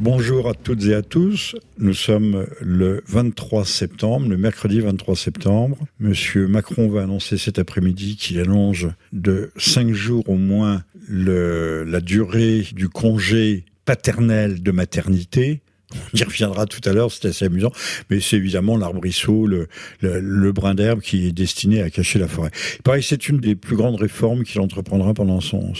Bonjour à toutes et à tous. Nous sommes le 23 septembre, le mercredi 23 septembre. Monsieur Macron va annoncer cet après-midi qu'il allonge de cinq jours au moins la durée du congé paternel de maternité on y reviendra tout à l'heure, c'est assez amusant. Mais c'est évidemment l'arbrisseau, le, brin d'herbe qui est destiné à cacher la forêt. Il paraît que c'est une des plus grandes réformes qu'il entreprendra pendant son,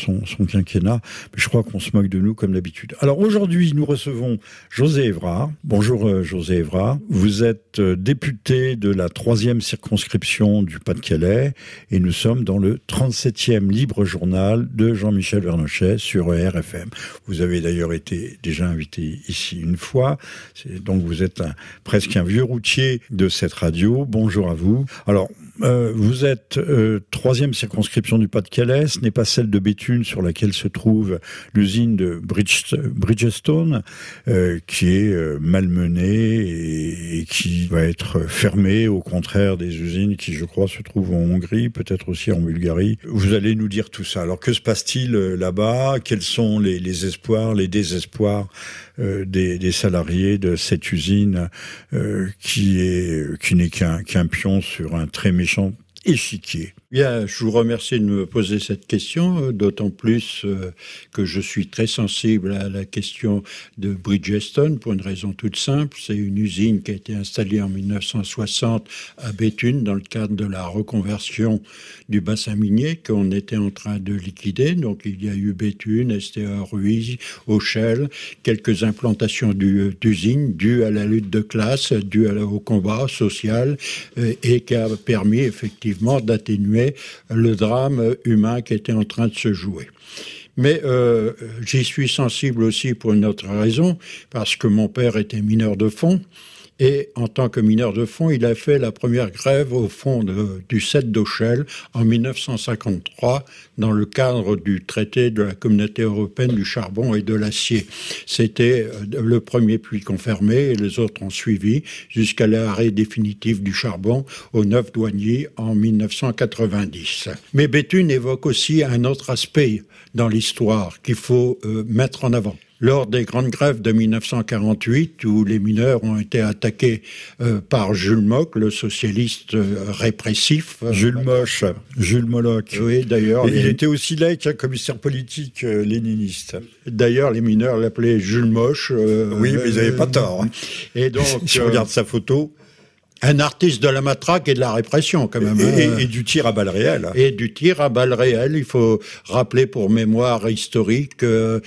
quinquennat. Mais je crois qu'on se moque de nous comme d'habitude. Alors aujourd'hui, nous recevons José Evrard. Bonjour euh, José Evrard. Vous êtes euh, député de la troisième circonscription du Pas-de-Calais et nous sommes dans le 37e libre journal de Jean-Michel Vernochet sur RFM. Vous avez d'ailleurs été déjà invité ici une fois donc vous êtes presque un vieux routier de cette radio. Bonjour à vous. Alors, euh, vous êtes euh, troisième circonscription du Pas-de-Calais. Ce n'est pas celle de Béthune sur laquelle se trouve l'usine de Bridge, Bridgestone, euh, qui est malmenée et, et, qui va être fermée, au contraire des usines qui, je crois, se trouvent en Hongrie, peut-être aussi en Bulgarie. Vous allez nous dire tout ça. Alors, que se passe-t-il là-bas? Quels sont les, espoirs, les désespoirs des, des, salariés de cette usine qui est qui n'est qu'un qu'un pion sur un très méchant échiquier. Bien, je vous remercie de me poser cette question, euh, d'autant plus euh, que je suis très sensible à la question de Bridgestone pour une raison toute simple. C'est une usine qui a été installée en 1960 à Béthune dans le cadre de la reconversion du bassin minier qu'on était en train de liquider. Donc il y a eu Béthune, STA Ruiz, Auchel, quelques implantations d'usines dues à la lutte de classe, dues au combat social euh, et qui a permis effectivement d'atténuer le drame humain qui était en train de se jouer. Mais euh, j'y suis sensible aussi pour une autre raison, parce que mon père était mineur de fond et en tant que mineur de fond, il a fait la première grève au fond du 7 d'Auchel en 1953 dans le cadre du traité de la communauté européenne du charbon et de l'acier. C'était euh, le premier puits confirmé et les autres ont suivi jusqu'à l'arrêt définitif du charbon au 9 douanier en 1990. Mais Béthune évoque aussi un autre aspect dans l'histoire qu'il faut euh, mettre en avant lors des grandes grèves de 1948 où les mineurs ont été attaqués euh, par Jules Mock, le socialiste euh, répressif. Euh, Jules Moche, Jules Moloch. Oui, d'ailleurs. Il était aussi là qu'un commissaire politique euh, léniniste. D'ailleurs, les mineurs l'appelaient Jules Moche. oui, mais ils n'avaient pas tort. Hein. Et donc, si on regarde sa photo, un artiste de la matraque et de la répression, quand même. Et, et, et, du tir à balles réelles. Et du tir à balles réelles. Il faut rappeler pour mémoire historique, euh,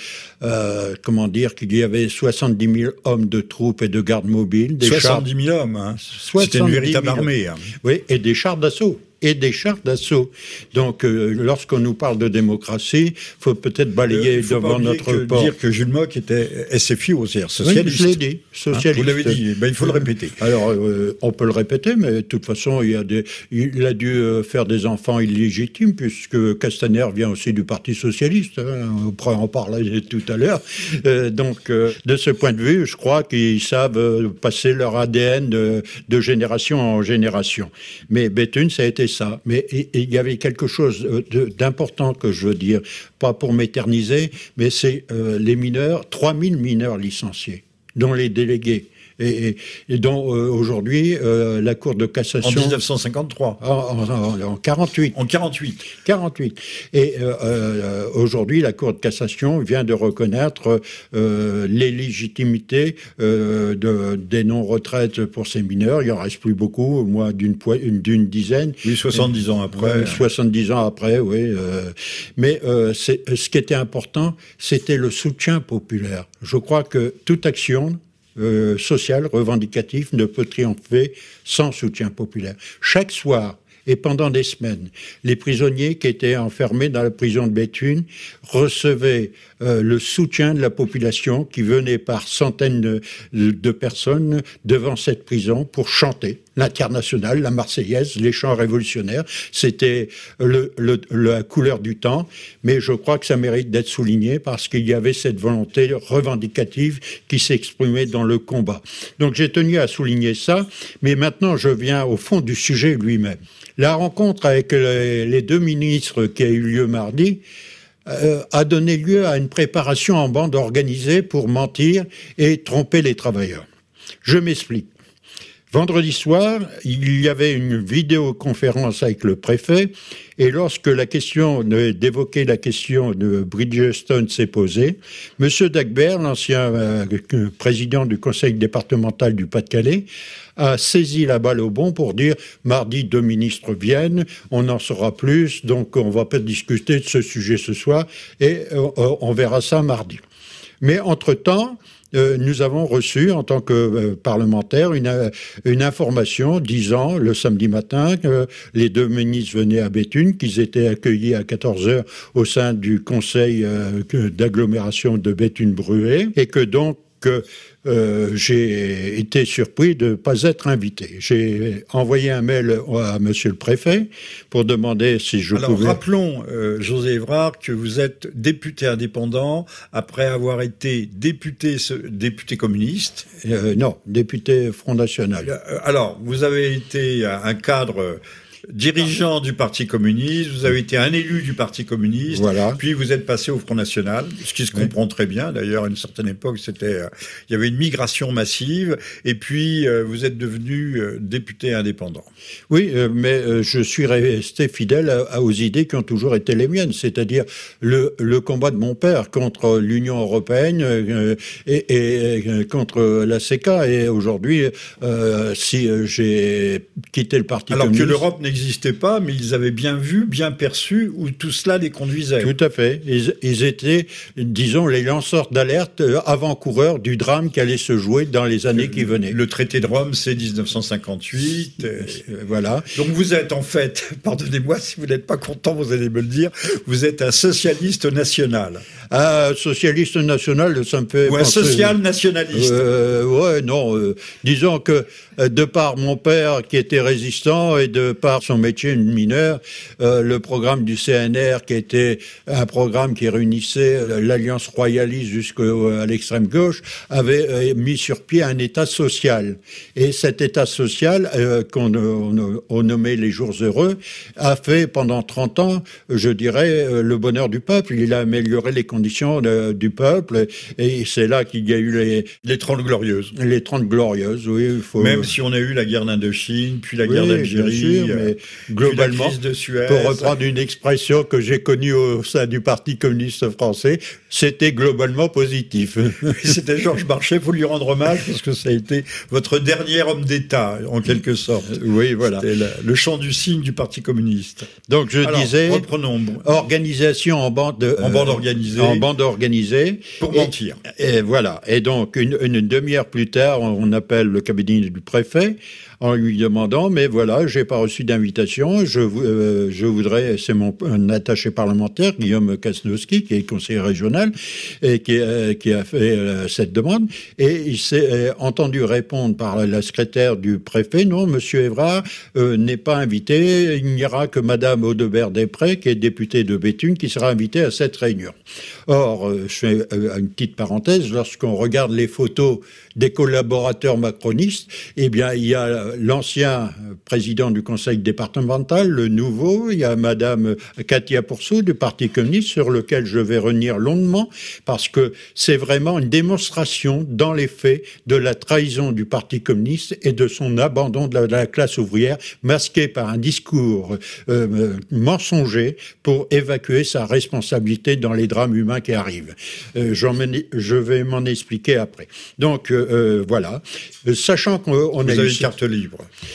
euh, comment dire, qu'il y avait 70 000 hommes de troupes et de gardes mobiles. Des 70 000 hommes, hein. C'était une véritable armée. Hein. Oui, et des chars d'assaut et des chars d'assaut. Donc, euh, lorsqu'on nous parle de démocratie, faut peut-être balayer euh, faut devant notre que, porte. dire que Jules Mock était SFI aux socialiste. Oui, je l'ai dit, socialiste. Hein, vous l'avez dit, ben, il faut le répéter. Alors, euh, on peut le répéter, mais de toute façon, il, y a des, il a dû faire des enfants illégitimes, puisque Castaner vient aussi du Parti socialiste. Hein, on en parler tout à l'heure. Euh, donc, euh, de ce point de vue, je crois qu'ils savent passer leur ADN de, de génération en génération. Mais Béthune, ça a été Mais il y avait quelque chose d'important que je veux dire, pas pour m'éterniser, mais c'est euh, les mineurs, 3000 mineurs licenciés, dont les délégués. Et, et, et dont euh, aujourd'hui euh, la Cour de cassation en 1953 en, en, en 48 en 48 48 et euh, aujourd'hui la Cour de cassation vient de reconnaître l'illégitimité de, des non-retraites pour ces mineurs. Il en reste plus beaucoup moins d'une d'une dizaine. Oui 70 ans après. 70 ans après oui mais ce qui était important c'était le soutien populaire. Je crois que toute action euh, social, revendicatif, ne peut triompher sans soutien populaire. Chaque soir, et pendant des semaines, les prisonniers qui étaient enfermés dans la prison de Béthune recevaient euh, le soutien de la population qui venait par centaines de, de personnes devant cette prison pour chanter l'international, la Marseillaise, les chants révolutionnaires. C'était le, la couleur du temps, mais je crois que ça mérite d'être souligné parce qu'il y avait cette volonté revendicative qui s'exprimait dans le combat. Donc j'ai tenu à souligner ça, mais maintenant je viens au fond du sujet lui-même. La rencontre avec les deux ministres qui a eu lieu mardi a donné lieu à une préparation en bande organisée pour mentir et tromper les travailleurs. Je m'explique. Vendredi soir, il y avait une vidéoconférence avec le préfet, et lorsque la question d'évoquer la question de Bridgestone s'est posée, M. Dagbert, l'ancien euh, président du conseil départemental du Pas-de-Calais, a saisi la balle au bon pour dire mardi deux ministres viennent, on en saura plus, donc on va pas discuter de ce sujet ce soir et euh, on verra ça mardi. Mais entre-temps, euh, nous avons reçu, en tant que euh, parlementaire, une, euh, une, information disant le samedi matin que les deux ministres venaient à Béthune, qu'ils étaient accueillis à 14 heures au sein du conseil d'agglomération de Béthune-Bruet et que donc que euh, j'ai été surpris de ne pas être invité. J'ai envoyé un mail à Monsieur le Préfet pour demander si je Alors, pouvais. rappelons, euh, José Evrard, que vous êtes député indépendant après avoir été député, député communiste. Euh, non, député Front National. Alors, vous avez été un cadre dirigeant du Parti communiste, vous avez été un élu du Parti communiste, voilà. puis vous êtes passé au Front National, ce qui se comprend très bien. D'ailleurs, à une certaine époque, c'était, euh, il y avait une migration massive, et puis euh, vous êtes devenu euh, député indépendant. Oui, mais je suis resté fidèle aux idées qui ont toujours été les miennes, c'est-à-dire le, le, combat de mon père contre l'Union européenne et, et, contre la CECA. Et aujourd'hui, si j'ai quitté le Parti Alors communiste, que l'Europe n'existait pas, mais ils avaient bien vu, bien perçu où tout cela les conduisait. Tout à fait. Ils, ils étaient, disons, les lanceurs d'alerte avant-coureurs du drame qui allait se jouer dans les années qui venaient. Le traité de Rome, c'est 1958. Euh, voilà. Donc vous êtes en fait, pardonnez-moi si vous n'êtes pas content, vous allez me le dire, vous êtes un socialiste national. Un socialiste national, ça me fait. Ou un penser... social nationaliste. Euh, ouais, non. Euh, disons que euh, de par mon père qui était résistant et de par son métier mineur, euh, le programme du CNR qui était un programme qui réunissait l'alliance royaliste jusqu'à l'extrême gauche avait mis sur pied un État social. Et cet État social qu'on on, nommait les jours heureux a fait pendant 30 ans, je dirais, le bonheur du peuple. Il a amélioré les conditions de, du peuple et c'est là qu'il y a eu les... Les 30 glorieuses. Les 30 glorieuses, oui. Faut... Même si on a eu la guerre d'Indochine, puis la guerre d'Algérie, mais globalement, de Suez. pour reprendre une expression que j'ai connue au sein du Parti communiste français, c'était globalement positif. c'était Georges Marchais, faut lui rendre hommage parce que ça a été votre dernier homme d'État, en quelque sorte. Oui, voilà. C'était le chant du signe du Parti communiste. Donc je Alors, disais, organisation en bande, en bande organisée, en bande organisée, pour mentir. Et voilà. Et donc une, une demi-heure plus tard, on appelle le cabinet du préfet en lui demandant, mais voilà, j'ai pas reçu d'invitation, je, euh, voudrais, c'est mon attaché parlementaire, Guillaume Kasnowski, qui est conseiller régional, et qui, euh, a fait euh, cette demande, et il s'est entendu répondre par la secrétaire du préfet, non, monsieur Évrard euh, n'est pas invité, il n'y aura que madame Audebert-Després, qui est députée de Béthune, qui sera invitée à cette réunion. Or, je fais une petite parenthèse, lorsqu'on regarde les photos des collaborateurs macronistes, eh bien, il y a l'ancien président du conseil départemental, le nouveau, il y a madame Katia Poursou du Parti communiste, sur lequel je vais revenir longuement, parce que c'est vraiment une démonstration dans les faits de la trahison du Parti communiste et de son abandon de la, de la classe ouvrière, masqué par un discours euh, mensonger pour évacuer sa responsabilité dans les drames humains qui arrivent. Euh, je vais m'en expliquer après. Donc, euh, voilà. Sachant qu'on a eu une carte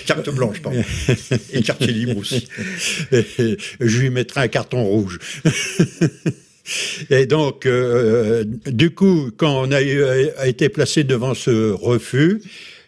carte blanche, pardon, et carte libre aussi. Je lui mettrai un carton rouge. Et donc, euh, du coup, quand on a, eu, a, été placé devant ce refus,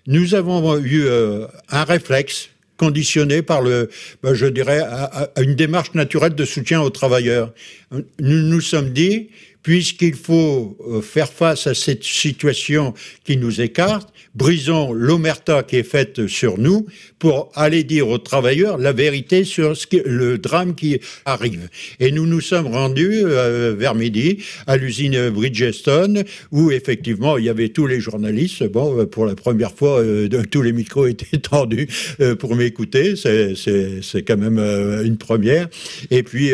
nous avons eu euh, un réflexe conditionné par le, ben, je dirais, à, une démarche naturelle de soutien aux travailleurs. Nous nous sommes dit, puisqu'il faut euh, faire face à cette situation qui nous écarte, brisons l'omerta qui est faite sur nous pour aller dire aux travailleurs la vérité sur le drame qui arrive. Et nous nous sommes rendus euh, vers midi à l'usine Bridgestone où effectivement il y avait tous les journalistes. Bon, euh, pour la première fois, euh, tous les micros étaient tendus pour m'écouter. C'est quand même une première. Et puis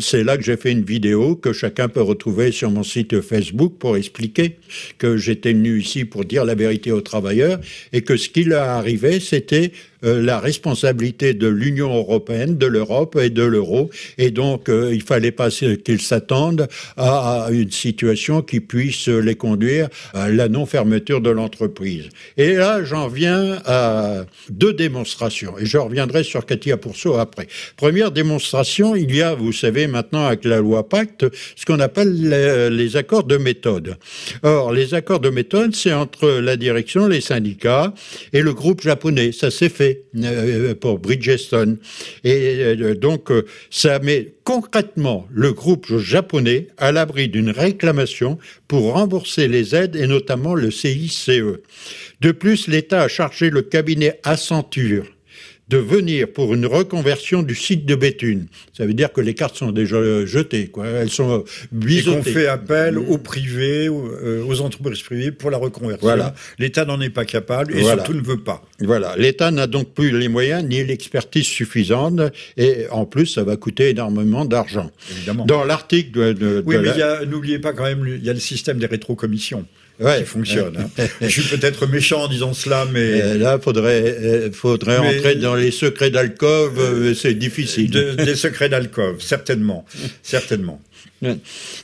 c'est là que j'ai fait une vidéo que chacun peut retrouver sur mon site Facebook pour expliquer que j'étais venu ici pour dire la vérité aux travailleurs et que ce qui leur arrivait, c'était la responsabilité de l'Union européenne, de l'Europe et de l'euro. Et donc, euh, il fallait pas qu'ils s'attendent à, une situation qui puisse les conduire à la non-fermeture de l'entreprise. Et là, j'en viens à deux démonstrations. Et je reviendrai sur Katia Pourceau après. Première démonstration, il y a, vous savez, maintenant avec la loi Pacte, ce qu'on appelle les, les accords de méthode. Or, les accords de méthode, c'est entre la direction, les syndicats et le groupe japonais. Ça s'est fait euh, pour Bridgestone. Et euh, donc, euh, ça met concrètement le groupe japonais à l'abri d'une réclamation pour rembourser les aides et notamment le CICE. De plus, l'État a chargé le cabinet Accenture de venir pour une reconversion du site de Béthune. Ça veut dire que les cartes sont déjà jetées, quoi. Elles sont. Et qu'on fait appel aux privés, euh, aux entreprises privées pour la reconversion. Voilà. L'État n'en est pas capable et surtout ne veut pas. Voilà. L'État n'a donc plus les moyens ni l'expertise suffisante et en plus, ça va coûter énormément d'argent. Évidemment. Dans l'article de, Oui, mais n'oubliez pas quand même, il y a le système des rétrocommissions ouais, qui fonctionne. Hein. Je suis peut-être méchant en disant cela, mais euh, là, faudrait euh, faudrait entrer dans les secrets d'alcove. Euh, c'est difficile. des secrets d'alcove, certainement, certainement.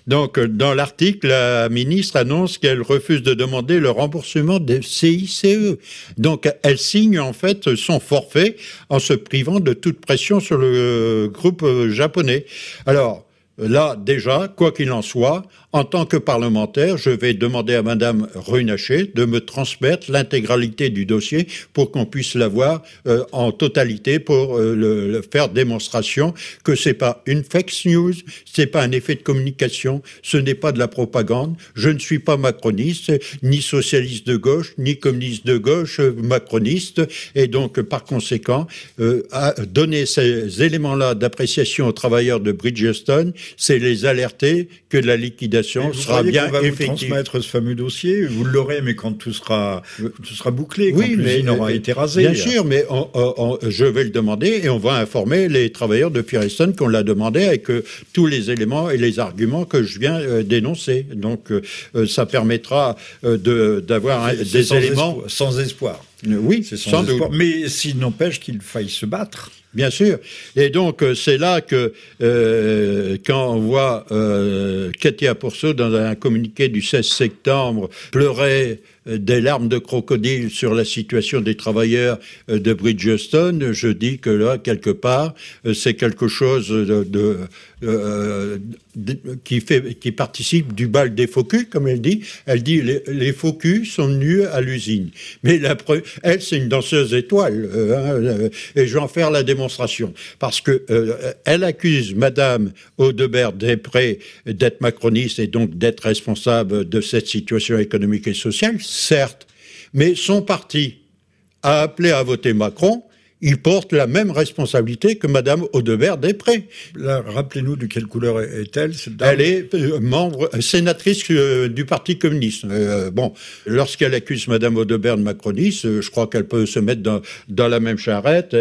Donc, dans l'article, la ministre annonce qu'elle refuse de demander le remboursement des CICE. Donc, elle signe en fait son forfait en se privant de toute pression sur le groupe japonais. Alors, Là, déjà, quoi qu'il en soit, en tant que parlementaire, je vais demander à Madame Runacher de me transmettre l'intégralité du dossier pour qu'on puisse l'avoir euh, en totalité pour euh, le, faire démonstration que c'est pas une fake news, c'est pas un effet de communication, ce n'est pas de la propagande. Je ne suis pas macroniste, ni socialiste de gauche, ni communiste de gauche, euh, macroniste, et donc par conséquent, à donner ces éléments-là d'appréciation aux travailleurs de Bridgestone c'est les alerter que la liquidation sera bien va effective. Vous transmettre ce fameux dossier, vous l'aurez, mais quand tout sera, tout sera bouclé, quand l'usine aura euh, été rasée. Bien sûr, mais je vais le demander et on va informer les travailleurs de Firestone qu'on l'a demandé avec tous les éléments et les arguments que je viens euh, d'énoncer. Donc, euh, ça permettra d'avoir des éléments sans espoir. Oui, c'est sans, espoir. Mais s'il n'empêche qu'il faille se battre. Bien sûr. Et donc, euh, c'est là que, euh, quand on voit euh, Katia Pourceau, dans un communiqué du 16 septembre, pleurer des larmes de crocodile sur la situation des travailleurs euh, de Bridgestone, je dis que là, quelque part, euh, c'est quelque chose qui, fait, qui participe du bal des focus, comme elle dit. Elle dit les, les focus sont venus à l'usine. Mais elle, c'est une danseuse étoile, hein, et je vais en faire la démonstration. Parce que elle accuse Madame Audebert Després d'être macroniste et donc d'être responsable de cette situation économique et sociale certes, mais son parti a appelé à voter Macron, il porte la même responsabilité que Madame Audebert Després. Rappelez-nous de quelle couleur est-elle Elle est euh, membre, euh, sénatrice euh, du Parti communiste. bon, lorsqu'elle accuse Madame Audebert de macroniste, je crois qu'elle peut se mettre dans, dans, la même charrette.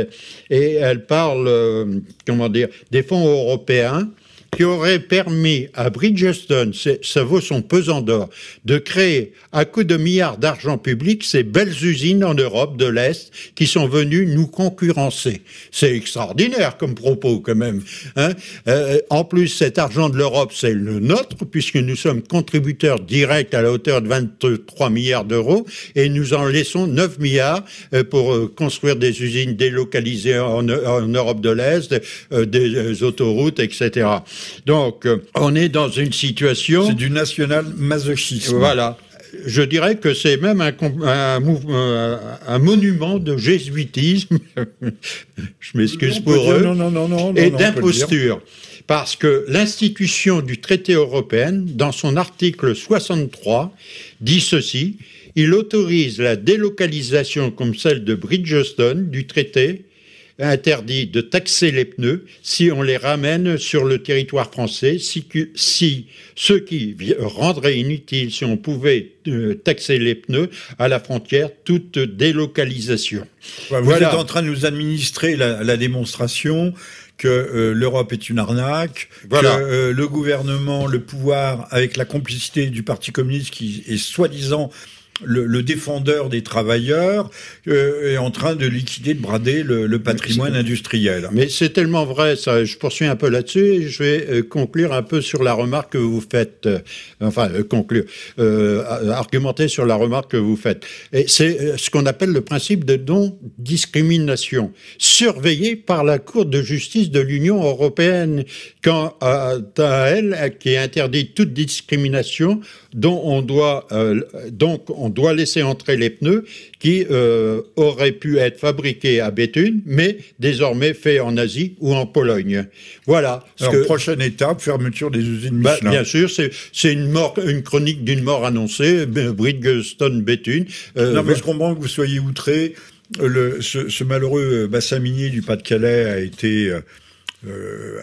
Et elle parle, comment dire, des fonds européens qui aurait permis à Bridgestone, ça vaut son pesant d'or, de créer à coup de milliards d'argent public ces belles usines en Europe de l'Est qui sont venues nous concurrencer. C'est extraordinaire comme propos quand même. Hein euh, en plus, cet argent de l'Europe, c'est le nôtre puisque nous sommes contributeurs directs à la hauteur de 23 milliards d'euros et nous en laissons 9 milliards euh, pour euh, construire des usines délocalisées en Europe de l'Est, des autoroutes, etc. Donc, euh, on est dans une situation. C'est du national masochisme. Voilà. Je dirais que c'est même un, un, euh, un, monument de jésuitisme, je m'excuse pour eux, non, non, non, et d'imposture. parce que l'institution du traité européen, dans son article 63, dit ceci, il autorise la délocalisation comme celle de Bridgestone du traité interdit de taxer les pneus si on les ramène sur le territoire français, si, si ce qui rendrait inutile si on pouvait euh, taxer les pneus à la frontière, toute délocalisation. Vous êtes en train de nous administrer la, démonstration que euh, l'Europe est une arnaque, que euh, le gouvernement, le pouvoir, avec la complicité du Parti communiste qui est soi-disant le, défendeur des travailleurs euh, est en train de liquider, de brader le, patrimoine industriel. Mais c'est tellement vrai, ça. Je poursuis un peu là-dessus et je vais euh, conclure un peu sur la remarque que vous faites. Euh, enfin, conclure, argumenter sur la remarque que vous faites. Et c'est ce qu'on appelle le principe de non-discrimination, surveillé par la Cour de justice de l'Union européenne, quand à elle, qui interdit toute discrimination, dont on doit donc on on doit laisser entrer les pneus qui euh, auraient pu être fabriqués à Béthune, mais désormais faits en Asie ou en Pologne. Voilà. Alors, prochaine étape, fermeture des usines bah, Bien sûr, c'est une, mort, une chronique d'une mort annoncée, Bridgestone, Béthune. Euh, non, mais je comprends que vous soyez outré. Le, ce, malheureux bassin minier du Pas-de-Calais a été... Euh,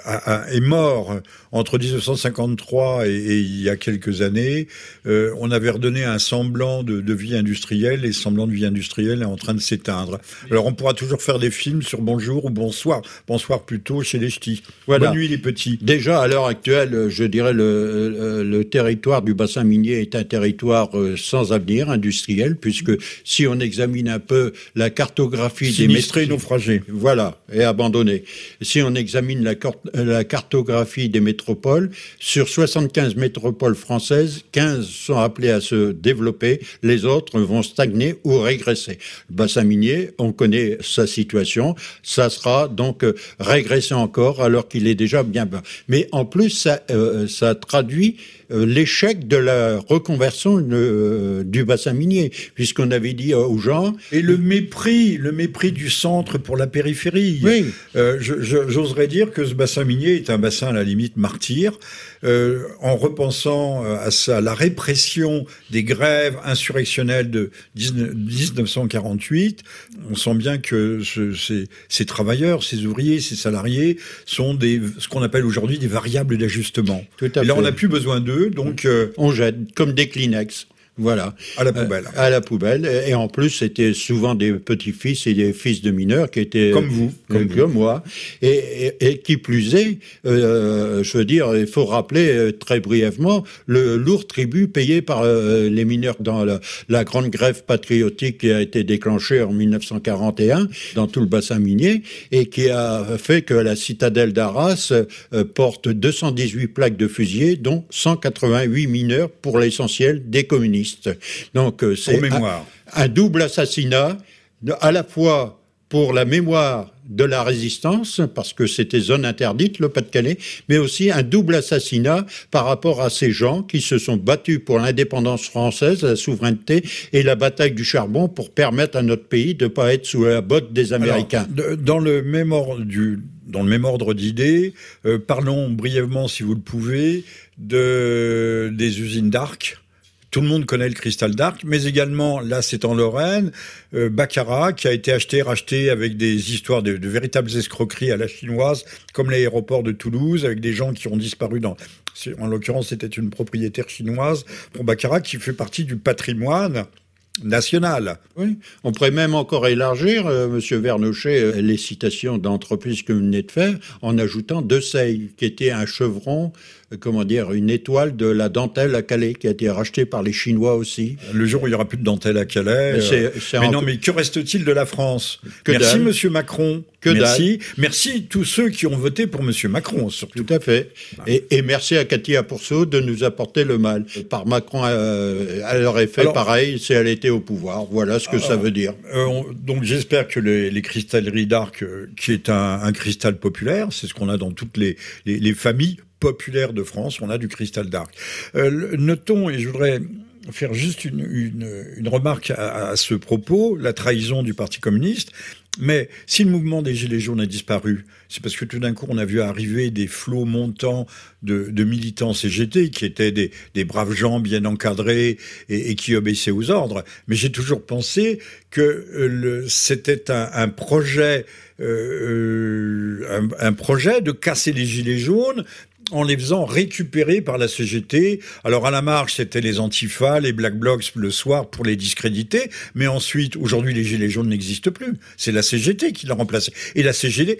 est mort entre 1953 et, il y a quelques années, euh, on avait redonné un semblant de, vie industrielle et ce semblant de vie industrielle est en train de s'éteindre. Alors on pourra toujours faire des films sur bonjour ou bonsoir, bonsoir plutôt chez les ch'tis. Bonne nuit les petits. Déjà à l'heure actuelle, je dirais le, le, territoire du bassin minier est un territoire euh, sans avenir industriel puisque si on examine un peu la cartographie Sinistré des naufragés. Voilà, et abandonné. Si on examine la, la cartographie des métropoles sur 75 métropoles françaises, 15 sont appelées à se développer, les autres vont stagner ou régresser. Le bassin minier, on connaît sa situation, ça sera donc euh, régressé encore alors qu'il est déjà bien bas. Mais en plus, ça, euh, traduit l'échec de la reconversion du bassin minier, puisqu'on avait dit aux gens... Et le mépris, le mépris du centre pour la périphérie. Oui. J'oserais dire que ce bassin minier est un bassin à la limite martyr, euh, en repensant euh, à, la répression des grèves insurrectionnelles de 1948. On sent bien que ces, travailleurs, ces ouvriers, ces salariés sont des, ce qu'on appelle aujourd'hui des variables d'ajustement. Et là, on n'a plus besoin d'eux, donc... Euh, on jette comme des Kleenex. Voilà. À la poubelle. à la poubelle. Et en plus, c'était souvent des petits-fils et des fils de mineurs qui étaient... Comme vous. Comme, moi. Et, et, qui plus est, euh, je veux dire, il faut rappeler euh, très brièvement le lourd tribut payé par euh, les mineurs dans la, la, grande grève patriotique qui a été déclenchée en 1941 dans tout le bassin minier et qui a fait que la citadelle d'Arras porte 218 plaques de fusillés, dont 188 mineurs pour l'essentiel des communistes. Donc euh, c'est un, double assassinat, à la fois pour la mémoire de la résistance, parce que c'était zone interdite, le Pas-de-Calais, mais aussi un double assassinat par rapport à ces gens qui se sont battus pour l'indépendance française, la souveraineté et la bataille du charbon pour permettre à notre pays de ne pas être sous la botte des Américains. dans le même ordre du, dans le même ordre d'idées, euh, parlons brièvement, si vous le pouvez, de, des usines d'Arc tout le monde connaît le cristal d'Arc, mais également, là c'est en Lorraine, euh, Baccarat, qui a été acheté, racheté avec des histoires de, véritables escroqueries à la chinoise, comme l'aéroport de Toulouse, avec des gens qui ont disparu dans... En l'occurrence, c'était une propriétaire chinoise pour Baccarat, qui fait partie du patrimoine national. Oui, on pourrait même encore élargir, euh, Monsieur Vernochet, euh, les citations d'entreprises que vous venez de faire, en ajoutant De Sey, qui était un chevron comment dire, une étoile de la dentelle à Calais qui a été rachetée par les Chinois aussi. Le jour où il n'y aura plus de dentelle à Calais. Mais, euh, non, mais que reste-t-il de la France? Que Merci, Monsieur Macron. Que merci. Merci tous ceux qui ont voté pour Monsieur Macron, surtout. Tout à fait. Et, merci à Cathy Pourceau de nous apporter le mal. Par Macron, euh, elle aurait fait pareil si elle était au pouvoir. Voilà ce que ça veut dire. Euh, donc j'espère que les, cristalleries d'Arc, qui est un, cristal populaire, c'est ce qu'on a dans toutes les, les familles populaire de France, on a du cristal d'arc. Euh, notons, et je voudrais faire juste une, remarque à, ce propos, la trahison du Parti communiste. Mais si le mouvement des Gilets jaunes a disparu, c'est parce que tout d'un coup, on a vu arriver des flots montants de, militants CGT qui étaient des, braves gens bien encadrés et, qui obéissaient aux ordres. Mais j'ai toujours pensé que euh, c'était un, projet, euh, un, projet de casser les Gilets jaunes en les faisant récupérer par la CGT. Alors à la marge, c'était les antifas, les black blocs le soir pour les discréditer, mais ensuite, aujourd'hui, les gilets jaunes n'existent plus. C'est la CGT qui l'a remplacé. Et la CGT,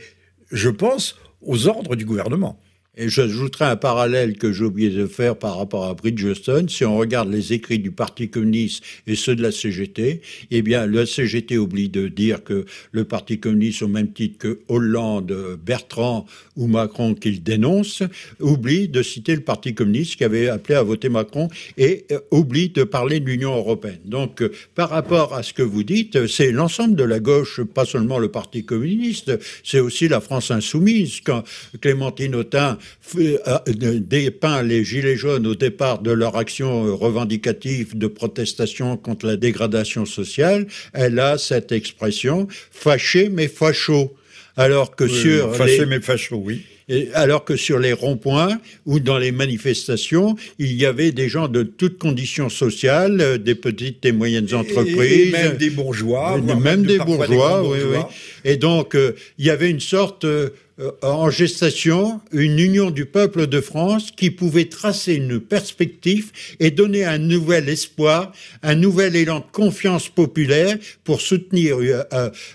je pense, aux ordres du gouvernement. Et j'ajouterai un parallèle que j'ai oublié de faire par rapport à Bridgestone. Si on regarde les écrits du Parti communiste et ceux de la CGT, eh bien, la CGT oublie de dire que le Parti communiste, au même titre que Hollande, Bertrand ou Macron qu'il dénonce, oublie de citer le Parti communiste qui avait appelé à voter Macron et euh, oublie de parler de l'Union européenne. Donc, euh, par rapport à ce que vous dites, c'est l'ensemble de la gauche, pas seulement le Parti communiste, c'est aussi la France insoumise. Quand Clémentine Autain euh, dépeint les Gilets jaunes au départ de leur action revendicative de protestation contre la dégradation sociale, elle a cette expression fâché mais facho. Alors que sur fâché mais facho, oui. alors que sur les ronds-points ou dans les manifestations, il y avait des gens de toutes conditions sociales, euh, des petites et moyennes entreprises, et, même des bourgeois, même, des bourgeois, oui, oui. Et donc euh, il y avait une sorte euh, en gestation une union du peuple de France qui pouvait tracer une perspective et donner un nouvel espoir, un nouvel élan de confiance populaire pour soutenir, euh,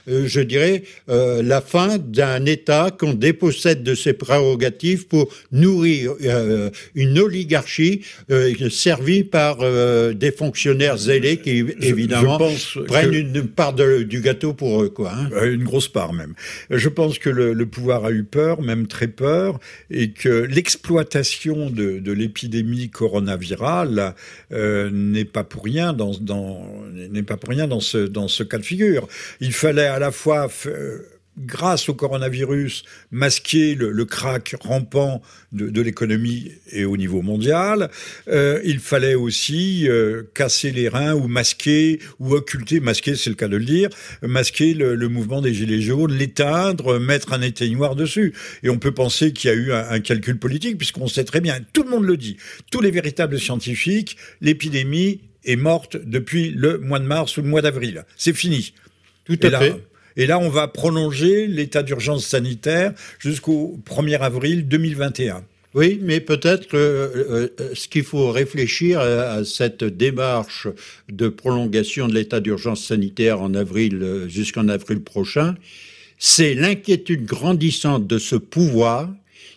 euh, je dirais, la fin d'un État qu'on dépossède de ses prérogatives pour nourrir une oligarchie servie par des fonctionnaires zélés qui, évidemment, prennent une part du gâteau pour eux. Quoi, hein. Une grosse part même. Je pense que le, le pouvoir eu peur, même très peur, et que l'exploitation de, l'épidémie coronavirale euh, n'est pas pour rien dans, n'est pas pour rien dans ce dans ce cas de figure. Il fallait à la fois grâce au coronavirus, masquer le, le crack rampant de, de l'économie et au niveau mondial. Euh, il fallait aussi euh, casser les reins ou masquer ou occulter, masquer c'est le cas de le dire, masquer le, le mouvement des Gilets jaunes, l'éteindre, mettre un éteignoir dessus. Et on peut penser qu'il y a eu un, un calcul politique, puisqu'on sait très bien, tout le monde le dit, tous les véritables scientifiques, l'épidémie est morte depuis le mois de mars ou le mois d'avril. C'est fini. Tout à fait. Et là, on va prolonger l'état d'urgence sanitaire jusqu'au 1er avril 2021. Oui, mais peut-être que euh, euh, ce qu'il faut réfléchir à, cette démarche de prolongation de l'état d'urgence sanitaire en avril euh, jusqu'en avril prochain, c'est l'inquiétude grandissante de ce pouvoir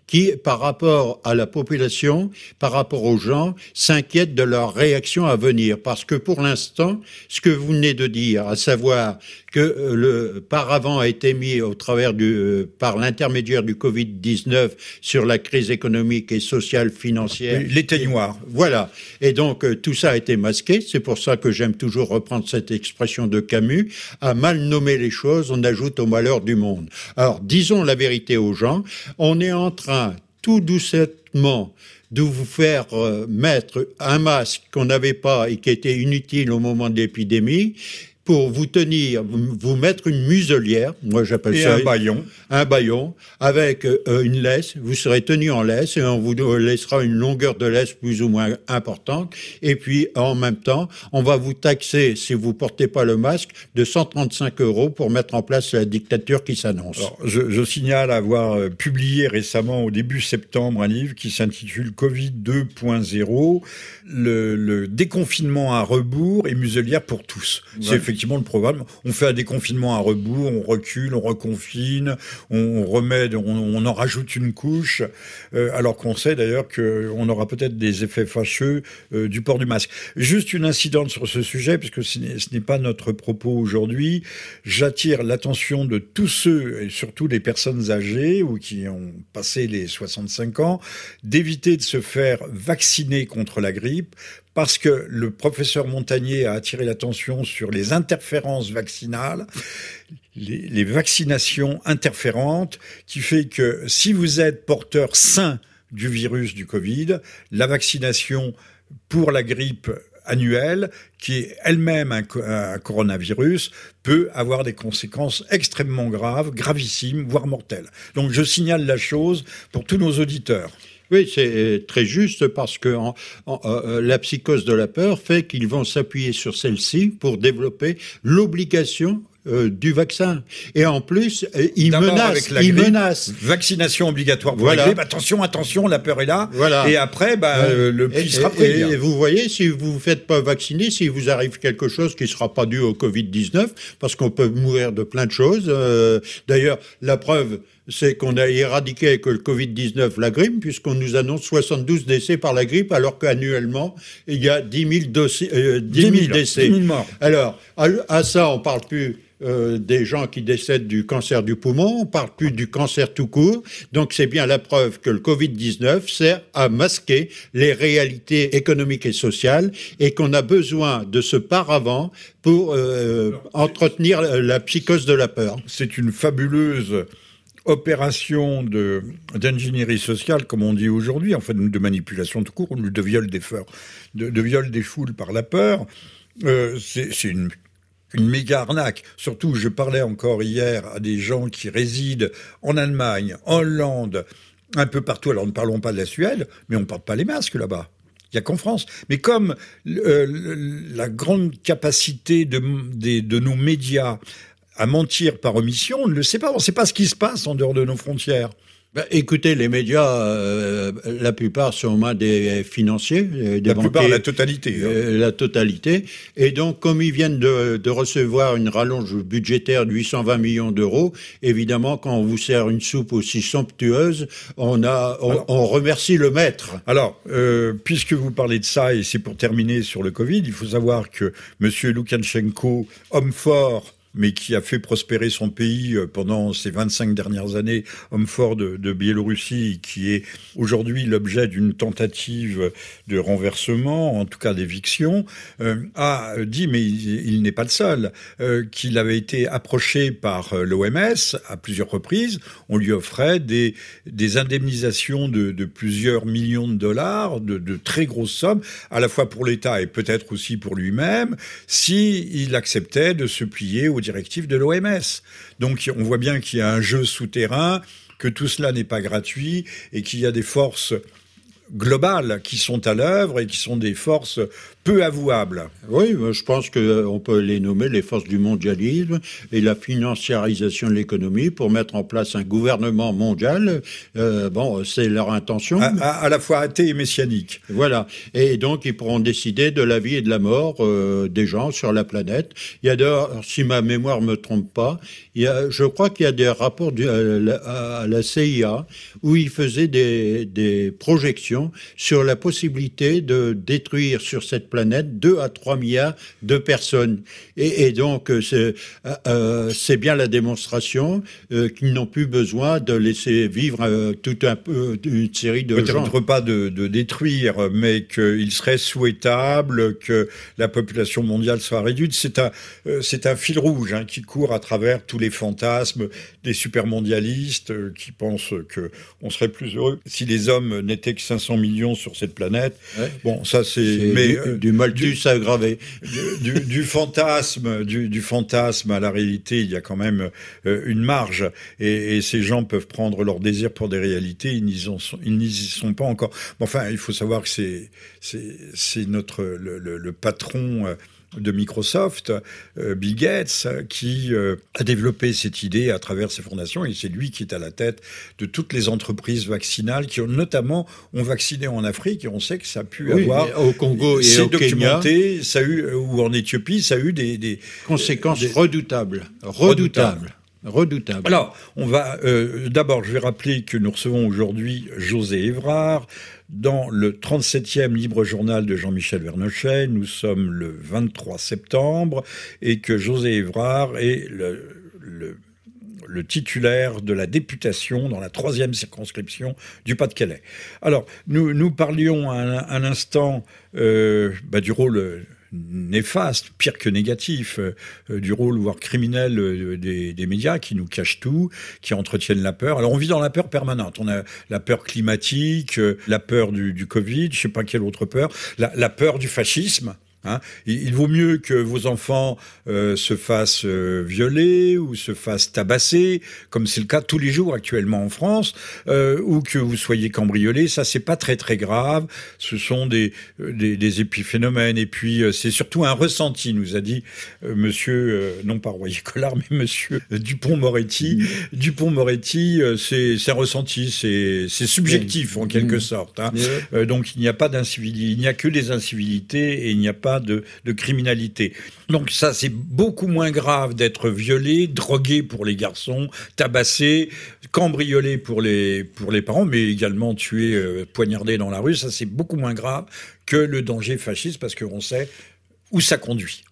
qui, par rapport à la population, par rapport aux gens, s'inquiètent de leur réaction à venir. Parce que pour l'instant, ce que vous venez de dire, à savoir que euh, le paravent a été mis au travers du, euh, par l'intermédiaire du Covid-19 sur la crise économique et sociale financière. L'éteignoir. Voilà. Et donc, euh, tout ça a été masqué. C'est pour ça que j'aime toujours reprendre cette expression de Camus. À mal nommer les choses, on ajoute au malheur du monde. Alors, disons la vérité aux gens. On est en train, tout doucement, de vous faire mettre un masque qu'on n'avait pas et qui était inutile au moment de l'épidémie pour vous tenir, vous mettre une muselière, moi j'appelle ça un baillon, un baillon avec euh, une laisse. Vous serez tenu en laisse et on vous laissera une longueur de laisse plus ou moins importante. Et puis en même temps, on va vous taxer si vous portez pas le masque de 135 euros pour mettre en place la dictature qui s'annonce. Je, je, signale avoir euh, publié récemment au début septembre un livre qui s'intitule Covid 2.0, le, le, déconfinement à rebours et muselière pour tous. C'est effectivement le programme. On fait un déconfinement à rebours, on recule, on reconfine, on remet, on, en rajoute une couche, euh, alors qu'on sait d'ailleurs qu'on aura peut-être des effets fâcheux euh, du port du masque. Juste une incidente sur ce sujet, puisque ce n'est pas notre propos aujourd'hui. J'attire l'attention de tous ceux, et surtout des personnes âgées ou qui ont passé les 65 ans, d'éviter de se faire vacciner contre la grippe parce que le professeur Montagnier a attiré l'attention sur les interférences vaccinales, les, vaccinations interférentes, qui fait que si vous êtes porteur sain du virus du Covid, la vaccination pour la grippe annuelle, qui est elle-même un, coronavirus, peut avoir des conséquences extrêmement graves, gravissimes, voire mortelles. Donc je signale la chose pour tous nos auditeurs. Oui, c'est très juste parce que euh, la psychose de la peur fait qu'ils vont s'appuyer sur celle-ci pour développer l'obligation euh, du vaccin. Et en plus, euh, il menace. il menace. Vaccination obligatoire pour voilà. la grippe. Attention, attention, la peur est là. Voilà. Et après, bah, euh, le sera prêt. Et, vous voyez, si vous ne vous faites pas vacciner, si vous arrive quelque chose qui ne sera pas dû au Covid-19, parce qu'on peut mourir de plein de choses. D'ailleurs, la preuve, c'est qu'on a éradiqué avec le Covid-19 la grippe, puisqu'on nous annonce 72 décès par la grippe, alors qu'annuellement, il y a 10 000, 10 décès. 10 000 morts. Alors, à, ça, on parle plus euh, des gens qui décèdent du cancer du poumon, on parle plus du cancer tout court. Donc c'est bien la preuve que le Covid-19 sert à masquer les réalités économiques et sociales et qu'on a besoin de ce paravent pour euh, entretenir la psychose de la peur. C'est une fabuleuse opération d'ingénierie sociale, comme on dit aujourd'hui, en fait, de manipulation de des, de, de viol des foules par la peur. Euh, c'est une une méga arnaque. Surtout, je parlais encore hier à des gens qui résident en Allemagne, en Hollande, un peu partout. Alors ne parlons pas de la Suède, mais on ne porte pas les masques là-bas. Il n'y a qu'en France. Mais comme euh, la grande capacité de, de, nos médias à mentir par omission, on ne le sait pas. On ne sait pas ce qui se passe en dehors de nos frontières. Ben, écoutez, les médias, euh, la plupart sont main des financiers, euh, des la plupart, la totalité. Hein. Euh, la totalité. Et donc, comme ils viennent de, de recevoir une rallonge budgétaire de 820 millions d'euros, évidemment, quand on vous sert une soupe aussi somptueuse, on, a, on, remercie le maître. Alors, puisque vous parlez de ça, et c'est pour terminer sur le Covid, il faut savoir que M. Loukachenko, homme fort, mais qui a fait prospérer son pays euh, pendant ces 25 dernières années, homme fort de, Biélorussie, qui est aujourd'hui l'objet d'une tentative de renversement, en tout cas d'éviction, euh, a dit, mais il, n'est pas le seul, euh, qu'il avait été approché par l'OMS à plusieurs reprises. On lui offrait des, indemnisations de, plusieurs millions de dollars, de, très grosses sommes, à la fois pour l'État et peut-être aussi pour lui-même, si il acceptait de se plier aux directives de l'OMS. Donc on voit bien qu'il y a un jeu souterrain, que tout cela n'est pas gratuit et qu'il y a des forces globales qui sont à l'œuvre et qui sont des forces peu avouables. Oui, je pense qu'on euh, peut les nommer les forces du mondialisme et la financiarisation de l'économie pour mettre en place un gouvernement mondial. Euh, bon, c'est leur intention. À, la fois athée et messianique. Voilà. Et donc, ils pourront décider de la vie et de la mort euh, des gens sur la planète. Il y a d'ailleurs, si ma mémoire me trompe pas, il y a, je crois qu'il y a des rapports du, à, la, CIA où ils faisaient des, des projections sur la possibilité de détruire sur cette planète 2 à 3 milliards de personnes. Et, donc, euh, c'est euh, c'est bien la démonstration euh, qu'ils n'ont plus besoin de laisser vivre tout un peu une série de gens. Peut-être pas de, de, détruire, mais qu'il serait souhaitable que la population mondiale soit réduite. C'est un, c'est un fil rouge hein, qui court à travers tous les fantasmes des supermondialistes qui pensent que on serait plus heureux si les hommes n'étaient que 500 millions sur cette planète. Bon, ça c'est. Mais du maltus aggravé. Du, du, fantasme, du, du, fantasme à la réalité, il y a quand même euh, une marge. Et, et, ces gens peuvent prendre leur désir pour des réalités, ils n'y sont, sont pas encore. enfin, il faut savoir que c'est, c'est, notre le, le, le patron. Euh, de Microsoft, euh, Bill Gates, qui euh, a développé cette idée à travers ses fondations, et c'est lui qui est à la tête de toutes les entreprises vaccinales qui ont notamment ont vacciné en Afrique, et on sait que ça a pu avoir au Congo et au documenté, Kenya. ça a eu, ou en Éthiopie, ça a eu des, des conséquences redoutables, redoutables. redoutables. Alors, on va euh, d'abord, je vais rappeler que nous recevons aujourd'hui José Évrard, dans le 37e libre journal de Jean-Michel Vernochet. Nous sommes le 23 septembre et que José Évrard est le, titulaire de la députation dans la troisième circonscription du Pas-de-Calais. Alors, nous, parlions un, un instant euh, bah, du rôle néfaste, pire que négatif, euh, euh, du rôle voire criminel euh, des, médias qui nous cachent tout, qui entretiennent la peur. Alors on vit dans la peur permanente. On a la peur climatique, la peur du, Covid, je sais pas quelle autre peur, la, peur du fascisme. Hein. il, vaut mieux que vos enfants euh, se fassent euh, violer ou se fassent tabasser, comme c'est le cas tous les jours actuellement en France, euh, ou que vous soyez cambriolés. Ça, c'est pas très très grave. Ce sont des, des, des épiphénomènes. Et puis, c'est surtout un ressenti, nous a dit Monsieur, non pas Royer-Collard, mais Monsieur Dupont-Moretti. Dupont-Moretti, c'est un ressenti, c'est subjectif en quelque sorte. Hein. donc, il n'y a pas d'incivilité, il n'y a que des incivilités et il n'y a pas de, criminalité. Donc ça, c'est beaucoup moins grave d'être violé, drogué pour les garçons, tabassé, cambriolé pour les, pour les parents, mais également tué, euh, poignardé dans la rue. Ça, c'est beaucoup moins grave que le danger fasciste parce qu'on sait où ça conduit.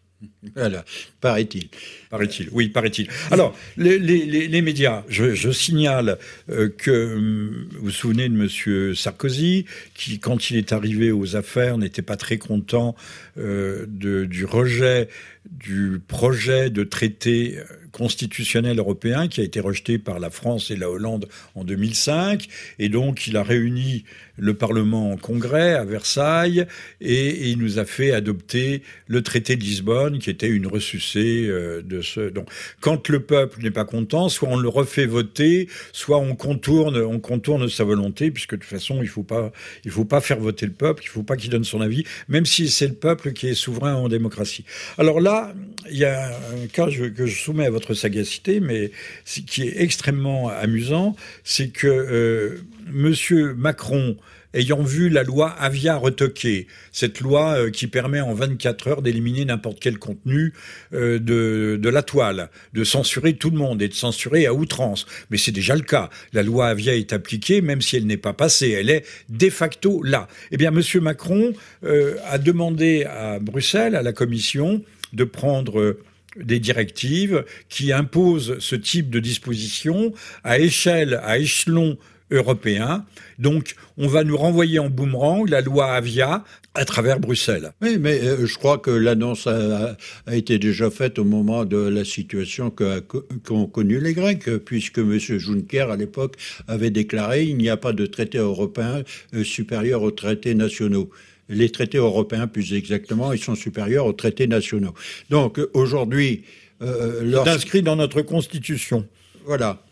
Voilà, paraît-il. Paraît-il, oui, paraît-il. Alors, les, médias, je, signale euh, que hum, vous vous souvenez de M. Sarkozy, qui, quand il est arrivé aux affaires, n'était pas très content euh, du rejet du projet de traité euh, constitutionnel européen qui a été rejeté par la France et la Hollande en 2005. Et donc, il a réuni le Parlement en congrès à Versailles et, il nous a fait adopter le traité de Lisbonne qui était une ressucée euh, de ce. Donc, quand le peuple n'est pas content, soit on le refait voter, soit on contourne, on contourne sa volonté, puisque de toute façon, il faut pas, il faut pas faire voter le peuple, il faut pas qu'il donne son avis, même si c'est le peuple qui est souverain en démocratie. Alors là, il y a un cas que je soumets à votre sagacité, mais qui est extrêmement amusant, c'est que euh, Monsieur Macron ayant vu la loi Avia retoquée, cette loi euh, qui permet en 24 heures d'éliminer n'importe quel contenu euh, de, la toile, de censurer tout le monde et de censurer à outrance. Mais c'est déjà le cas. La loi Avia est appliquée, même si elle n'est pas passée. Elle est de facto là. Eh bien, M. Macron euh, a demandé à Bruxelles, à la Commission, de prendre des directives qui imposent ce type de disposition à échelle, à échelon européen. Donc, on va nous renvoyer en boomerang la loi Avia à travers Bruxelles. Oui, mais euh, je crois que l'annonce a, été déjà faite au moment de la situation qu'ont connue les Grecs, puisque M. Juncker, à l'époque, avait déclaré il n'y a pas de traité européen euh, supérieur aux traités nationaux les traités européens, plus exactement, ils sont supérieurs aux traités nationaux. Donc aujourd'hui, euh, c'est inscrit dans notre constitution. Voilà.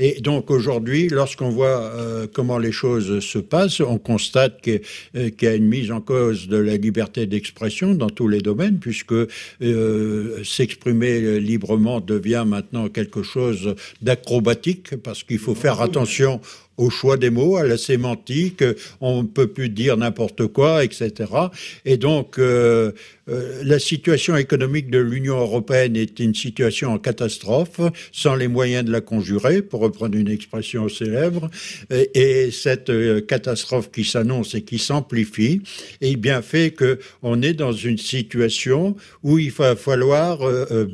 Et donc aujourd'hui, lorsqu'on voit euh, comment les choses se passent, on constate euh, qu'il y a une mise en cause de la liberté d'expression dans tous les domaines, puisque euh, s'exprimer librement devient maintenant quelque chose d'acrobatique, parce qu'il faut faire attention au choix des mots, à la sémantique, on ne peut plus dire n'importe quoi, etc. Et donc, euh, la situation économique de l'Union européenne est une situation en catastrophe, sans les moyens de la conjurer, pour reprendre une expression célèbre. Et, cette euh, catastrophe qui s'annonce et qui s'amplifie, eh bien fait que on est dans une situation où il va falloir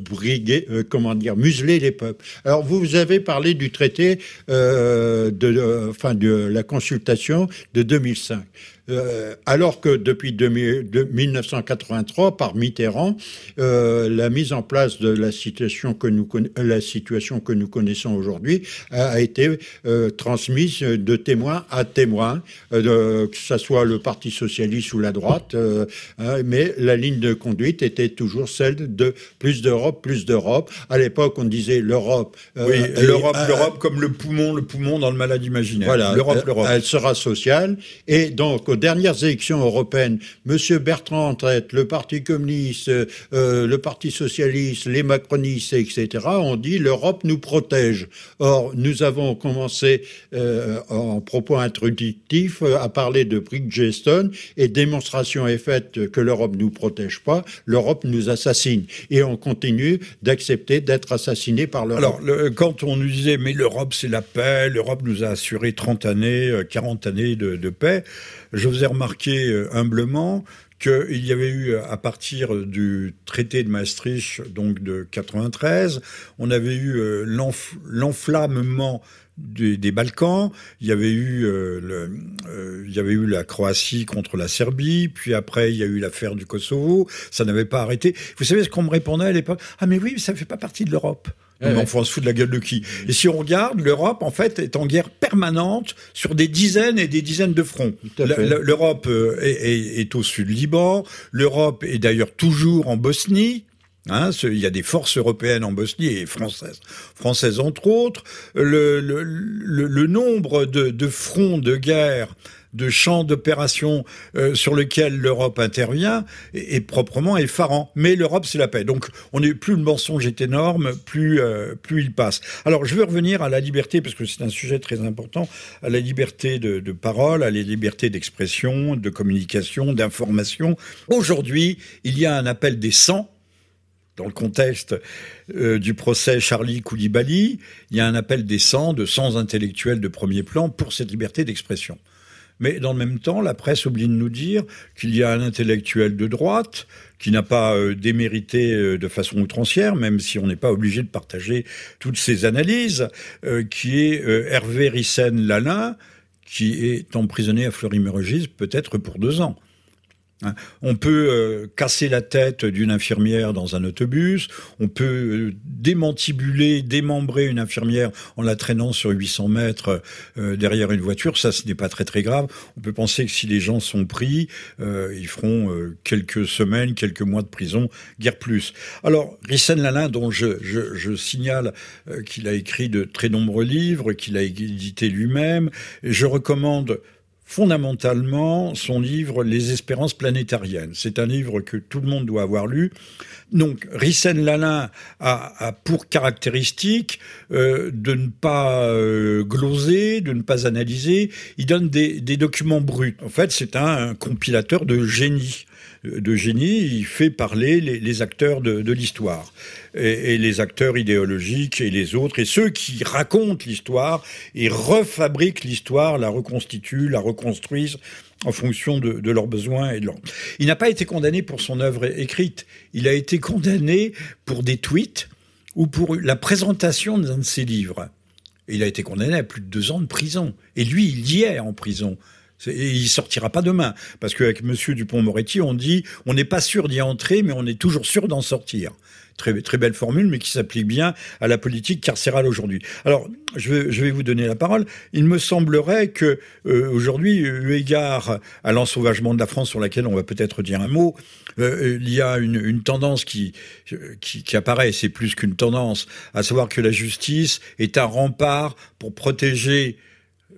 briguer, comment dire, museler les peuples. Alors, vous, vous avez parlé du traité de enfin de la consultation de 2005. Euh, alors que depuis 1983, par Mitterrand, euh, la mise en place de la situation que nous, la situation que nous connaissons aujourd'hui a, été euh, transmise de témoin à témoin, que ce soit le Parti socialiste ou la droite, hein, mais la ligne de conduite était toujours celle de plus d'Europe, plus d'Europe. À l'époque, on disait l'Europe. oui, l'Europe, l'Europe comme le poumon, le poumon dans le malade imaginaire. Voilà, l'Europe, l'Europe. Elle sera sociale. Et donc, aux dernières élections européennes, M. Bertrand en le Parti communiste, euh, le Parti socialiste, les macronistes, etc., ont dit l'Europe nous protège. Or, nous avons commencé euh, en propos introductifs à parler de Bridgestone et démonstration est faite que l'Europe ne nous protège pas, l'Europe nous assassine. Et on continue d'accepter d'être assassiné par l'Europe. Alors, quand on nous disait mais l'Europe c'est la paix, l'Europe nous a assuré 30 années, 40 euh, années de, de paix, je vous ai remarqué euh, humblement qu'il y avait eu, euh, à partir du traité de Maastricht, donc de 93, on avait eu euh, l'enflammement des, Balkans, il y avait eu il y avait eu la Croatie contre la Serbie, puis après il y a eu l'affaire du Kosovo, ça n'avait pas arrêté. Vous savez ce qu'on me répondait à l'époque? Ah mais oui, ça ne fait pas partie de l'Europe. Ouais, on se fout de la gueule de qui? Et si on regarde, l'Europe, en fait, est en guerre permanente sur des dizaines et des dizaines de fronts. L'Europe euh, est, est, au sud Liban. L'Europe est d'ailleurs toujours en Bosnie. Hein, il y a des forces européennes en Bosnie et françaises, françaises entre autres. Le, le, le, le nombre de, de, fronts de guerre de champs d'opération euh, sur lesquels l'Europe intervient est, proprement effarant. Mais l'Europe, c'est la paix. Donc, on est plus le mensonge est énorme, plus euh, plus il passe. Alors, je veux revenir à la liberté parce que c'est un sujet très important, à la liberté de, de parole, à la liberté d'expression, de communication, d'information. Aujourd'hui, il y a un appel des 100 dans le contexte euh, du procès Charlie Koulibaly, il y a un appel des 100 de 100 intellectuels de premier plan pour cette liberté d'expression. Mais dans le même temps, la presse oublie de nous dire qu'il y a un intellectuel de droite qui n'a pas euh, démérité euh, de façon outrancière, même si on n'est pas obligé de partager toutes ses analyses, euh, qui est Hervé Rissen-Lalin, qui est emprisonné à Fleury-Mérogis peut-être pour deux ans. Hein. On peut euh, casser la tête d'une infirmière dans un autobus, on peut euh, démantibuler, démembrer une infirmière en la traînant sur 800 mètres euh, derrière une voiture, ça ce n'est pas très très grave. On peut penser que si les gens sont pris, ils feront quelques semaines, quelques mois de prison, guère plus. Alors, Rissen Lalin, dont je, je, je signale qu'il a écrit de très nombreux livres, qu'il a édité lui-même, je recommande fondamentalement son livre Les espérances planétariennes. C'est un livre que tout le monde doit avoir lu. Donc, Rissen Lalin a, pour caractéristique euh, de ne pas euh, gloser, de ne pas analyser. Il donne des, documents bruts. En fait, c'est un compilateur de génie de génie, il fait parler les, acteurs de, l'histoire. Et, les acteurs idéologiques et les autres, et ceux qui racontent l'histoire et refabriquent l'histoire, la reconstituent, la reconstruisent en fonction de, leurs besoins et de leur... Il n'a pas été condamné pour son œuvre écrite, il a été condamné pour des tweets ou pour la présentation d'un de ses livres. il a été condamné à plus de deux ans de prison. Et lui, il y est en prison. Et il sortira pas demain. Parce qu'avec Monsieur Dupont-Moretti, on dit, on n'est pas sûr d'y entrer, mais on est toujours sûr d'en sortir. Très, très belle formule, mais qui s'applique bien à la politique carcérale aujourd'hui. Alors, je vais, vous donner la parole. Il me semblerait que euh, aujourd'hui, eu égard à l'ensauvagement de la France, sur laquelle on va peut-être dire un mot, euh, il y a une, une tendance qui, qui, qui apparaît, c'est plus qu'une tendance, à savoir que la justice est un rempart pour protéger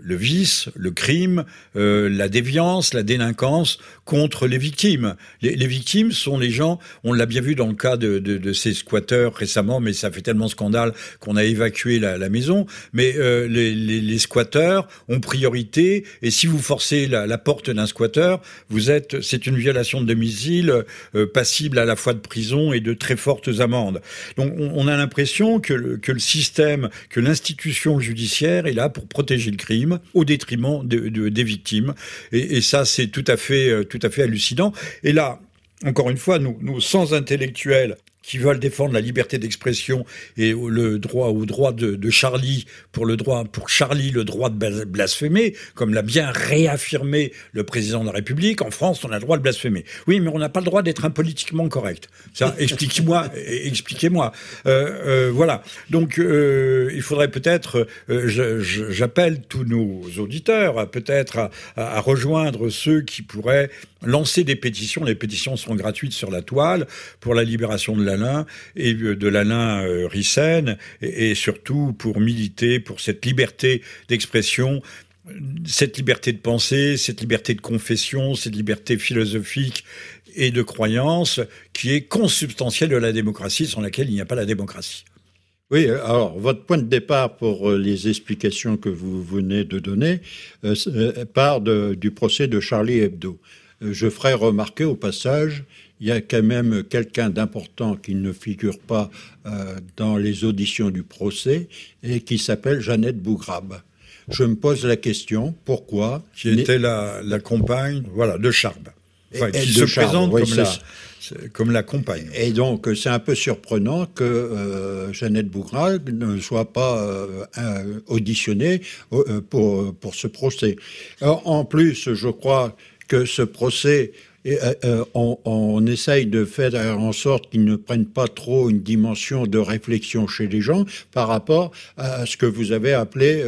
le vice, le crime, euh, la déviance, la délinquance contre les victimes. Les, victimes sont les gens, on l'a bien vu dans le cas de, ces squatteurs récemment, mais ça fait tellement scandale qu'on a évacué la, maison. Mais euh, les, squatteurs ont priorité, et si vous forcez la, porte d'un squatteur, vous êtes, c'est une violation de domicile euh, passible à la fois de prison et de très fortes amendes. Donc on, a l'impression que que le système, que l'institution judiciaire est là pour protéger le crime au détriment des victimes. Et, ça, c'est tout à fait, euh, tout à fait hallucinant. Et là, encore une fois, nous, nous sans intellectuels, qui veulent défendre la liberté d'expression et le droit au droit de, Charlie pour le droit pour Charlie le droit de blasphémer, comme l'a bien réaffirmé le président de la République. En France, on a le droit de blasphémer. Oui, mais on n'a pas le droit d'être impolitiquement correct. Ça, expliquez-moi, expliquez-moi. Euh, euh, voilà. Donc, euh, il faudrait peut-être, j'appelle tous nos auditeurs peut-être à, à rejoindre ceux qui pourraient lancer des pétitions. Les pétitions seront gratuites sur la toile pour la libération de et de l'Alain euh, Rissen et, surtout pour militer pour cette liberté d'expression cette liberté de pensée, cette liberté de confession, cette liberté philosophique et de croyance qui est consubstantielle de la démocratie, sans laquelle il n'y a pas la démocratie. Oui, alors votre point de départ pour euh, les explications que vous venez de donner euh, part du procès de Charlie Hebdo. Euh, je ferai remarquer au passage, il y a quand même quelqu'un d'important qui ne figure pas euh, dans les auditions du procès et qui s'appelle Jeannette Bougrabe. Je me pose la question, pourquoi Qui était la, compagne voilà, de Charb. qui se présente comme, la, comme, la, compagne. Et donc, c'est un peu surprenant que euh, Jeannette Bougrabe ne soit pas auditionnée pour, pour ce procès. en plus, je crois que ce procès et, on, on, essaye de faire en sorte qu'ils ne prennent pas trop une dimension de réflexion chez les gens par rapport à ce que vous avez appelé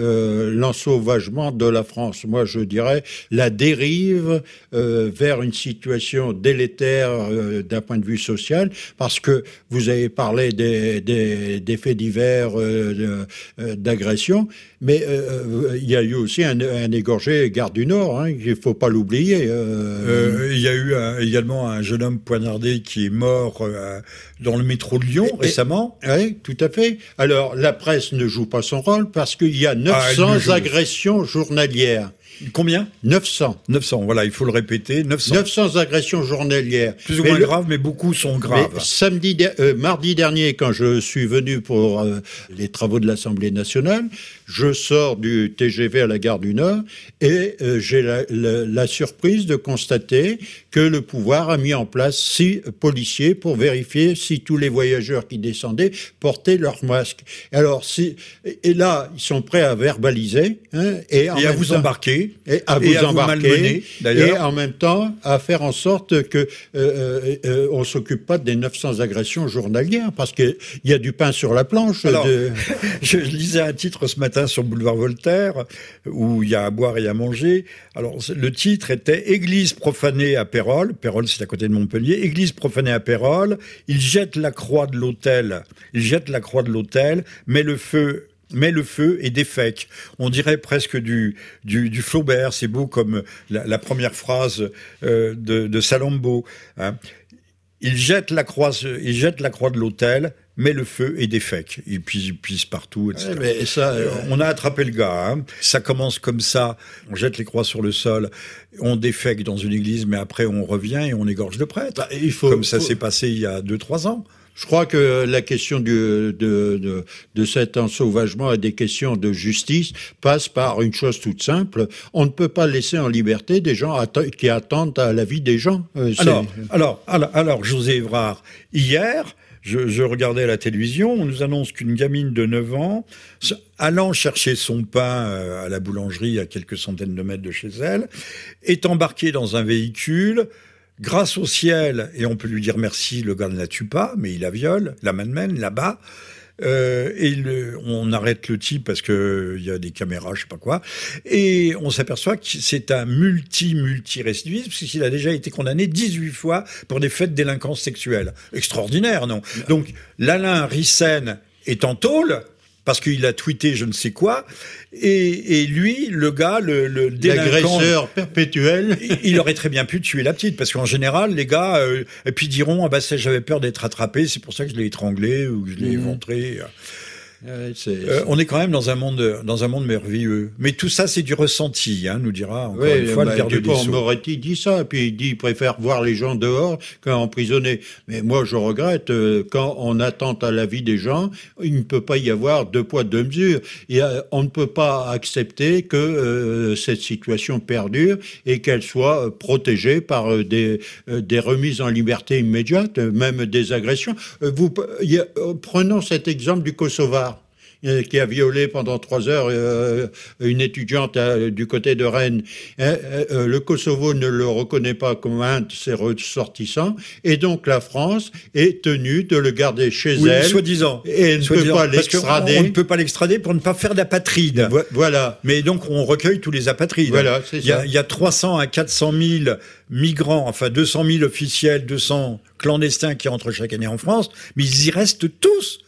l'ensauvagement de la France. Moi, je dirais la dérive vers une situation délétère d'un point de vue social, parce que vous avez parlé des, faits divers d'agression, mais il y a eu aussi un, égorgé Gare du Nord, hein, il ne faut pas l'oublier. Euh. Euh, il y a eu également un jeune homme poignardé qui est mort euh, dans le métro de Lyon récemment. Oui, tout à fait. Alors, la presse ne joue pas son rôle parce qu'il y a 900 ah, agressions journalières. Combien 900. 900, voilà, il faut le répéter. 900. 900 agressions journalières. Plus ou moins graves, mais beaucoup sont graves. samedi, mardi dernier, quand je suis venu pour les travaux de l'Assemblée nationale, je sors du TGV à la gare du Nord et euh, j'ai la, surprise de constater que le pouvoir a mis en place six policiers pour vérifier si tous les voyageurs qui descendaient portaient leur masque. Alors, si, et là, ils sont prêts à verbaliser hein, et, à vous embarquer et à vous embarquer et en même temps à faire en sorte que euh, euh, on s'occupe pas des 900 agressions journalières parce qu'il y a du pain sur la planche. je lisais un titre ce matin sur boulevard Voltaire, où il y a à boire et à manger. Alors, le titre était Église profanée à Pérol. Pérol, c'est à côté de Montpellier. Église profanée à Pérol. Il jette la croix de l'hôtel. Il jette la croix de l'hôtel, met le feu met le feu et défèque. On dirait presque du, du, du Flaubert. C'est beau comme la, première phrase euh, de, de Salambo. Hein. Il jette la croix, il jette la croix de l'hôtel, met le feu et défèque. Il pisse, il pisse partout, etc. mais ça, euh, on a attrapé le gars. Hein. Ça commence comme ça. On jette les croix sur le sol, on défèque dans une église, mais après on revient et on égorge le prêtre. Bah, il faut, comme ça s'est passé il y a deux, trois ans. Je crois que la question de, de, de, cet ensauvagement et des questions de justice passe par une chose toute simple. On ne peut pas laisser en liberté des gens qui attendent à la vie des gens. Euh, alors, alors, alors, José Evrard, hier, je, regardais la télévision, on nous annonce qu'une gamine de 9 ans, allant chercher son pain euh, à la boulangerie à quelques centaines de mètres de chez elle, est embarquée dans un véhicule. Grâce au ciel, et on peut lui dire merci, le gars ne la tue pas, mais il la viole, la malmène là-bas. Euh, et on arrête le type parce que il y a des caméras, je sais pas quoi, et on s'aperçoit que c'est un multi multi récidiviste puisqu'il a déjà été condamné 18 fois pour des faits de délinquance sexuelle. Extraordinaire, non? Donc l'Alain Rissen est en tôle parce qu'il a tweeté je ne sais quoi. Et, lui, le gars, le, le l'agresseur perpétuel, il, aurait très bien pu tuer la petite, parce qu'en général, les gars, euh, et puis diront ah bah j'avais peur d'être attrapé, c'est pour ça que je l'ai étranglé ou que je l'ai mmh. éventré. Euh, on est quand même dans un monde dans un monde merveilleux. Mais tout ça, c'est du ressenti, hein, nous dira encore une fois le bah, garde des Moretti dit ça, puis il dit il préfère voir les gens dehors qu'emprisonnés. Mais moi, je regrette euh, quand on attente à la vie des gens, il ne peut pas y avoir deux poids deux mesures. Et, on ne peut pas accepter que euh, cette situation perdure et qu'elle soit protégée par des des remises en liberté immédiates, même des agressions. Vous prenons cet exemple du Kosovo. Euh, qui a violé pendant trois heures euh, une étudiante euh, du côté de Rennes. le Kosovo ne le reconnaît pas comme un de ses ressortissants, et donc la France est tenue de le garder chez oui, elle. Soi-disant. Et ne peut pas l'extrader. On, ne peut pas l'extrader pour ne pas faire d'apatride. Voilà. Mais donc on recueille tous les apatrides. Voilà, c'est ça. Il y a 300 à 400 000 migrants, enfin 200 000 officiels, 200 clandestins qui rentrent chaque année en France, mais ils y restent tous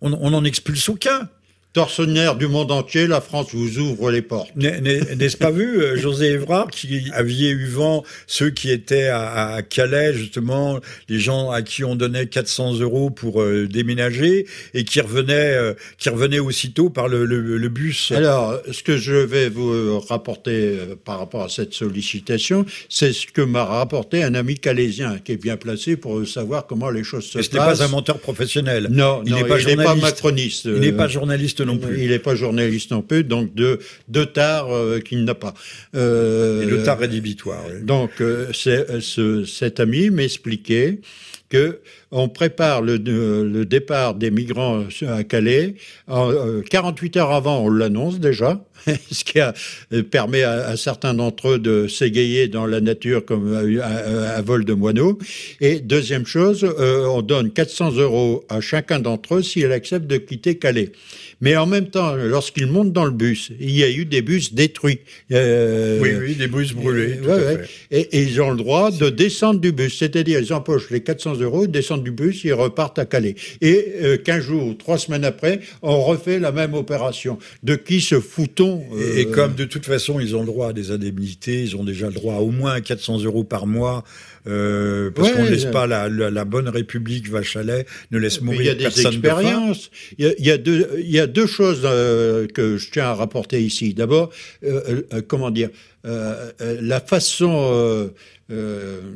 on n'en expulse aucun. Tortionnaire du monde entier, la France vous ouvre les portes. N'est-ce pas vu, euh, José Évrard, qui aviez eu vent ceux qui étaient à, Calais, justement, les gens à qui on donnait 400 euros pour euh, déménager et qui revenaient, euh, qui revenaient aussitôt par le, le, bus. Alors, ce que je vais vous rapporter par rapport à cette sollicitation, c'est ce que m'a rapporté un ami calaisien qui est bien placé pour savoir comment les choses se passent. Ce n'est pas un menteur professionnel. Non, il n'est pas, pas, macroniste. Il n'est pas journaliste non plus. Il n'est pas journaliste non plus, donc de, de tard qu'il n'a pas. Euh, Et de tard rédhibitoire. Donc, c'est, ce, cet ami m'expliquait que on prépare le, le, départ des migrants à Calais. En, 48 heures avant, on l'annonce déjà. ce qui a, euh, permet à, certains d'entre eux de s'égayer dans la nature comme à, vol de moineaux. Et deuxième chose, euh, on donne 400 euros à chacun d'entre eux s'ils acceptent de quitter Calais. Mais en même temps, lorsqu'ils montent dans le bus, il y a eu des bus détruits. Euh, oui, oui, des bus brûlés. Et, ils ont le droit de descendre du bus, c'est-à-dire ils empochent les 400 euros, descendent du bus, ils repartent à Calais. Et euh, 15 jours, trois semaines après, on refait la même opération. De qui se foutons et, euh, comme de toute façon, ils ont le droit à des indemnités, ils ont déjà le droit à au moins 400 euros par mois, euh, parce qu'on ne laisse pas la, la, bonne République lait, ne laisse mourir personne. Il y a, il y a deux, il y a deux choses euh, que je tiens à rapporter ici. D'abord, euh, comment dire, la façon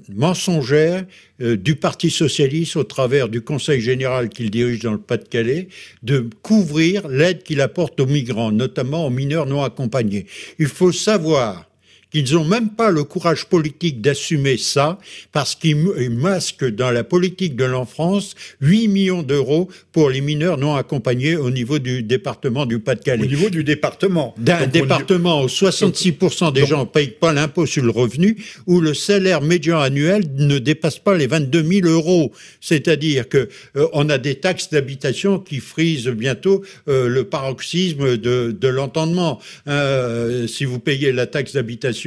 mensongère du Parti socialiste au travers du Conseil général qu'il dirige dans le Pas-de-Calais de couvrir l'aide qu'il apporte aux migrants, notamment aux mineurs non accompagnés. Il faut savoir qu'ils n'ont même pas le courage politique d'assumer ça, parce qu'ils masquent dans la politique de l'enfance 8 millions d'euros pour les mineurs non accompagnés au niveau du département du Pas-de-Calais. Au niveau du département D'un département où 66% des gens ne payent pas l'impôt sur le revenu, où le salaire médian annuel ne dépasse pas les 22 000 euros. C'est-à-dire que euh, on a des taxes d'habitation qui frisent bientôt euh, le paroxysme de, de l'entendement. Euh, si vous payez la taxe d'habitation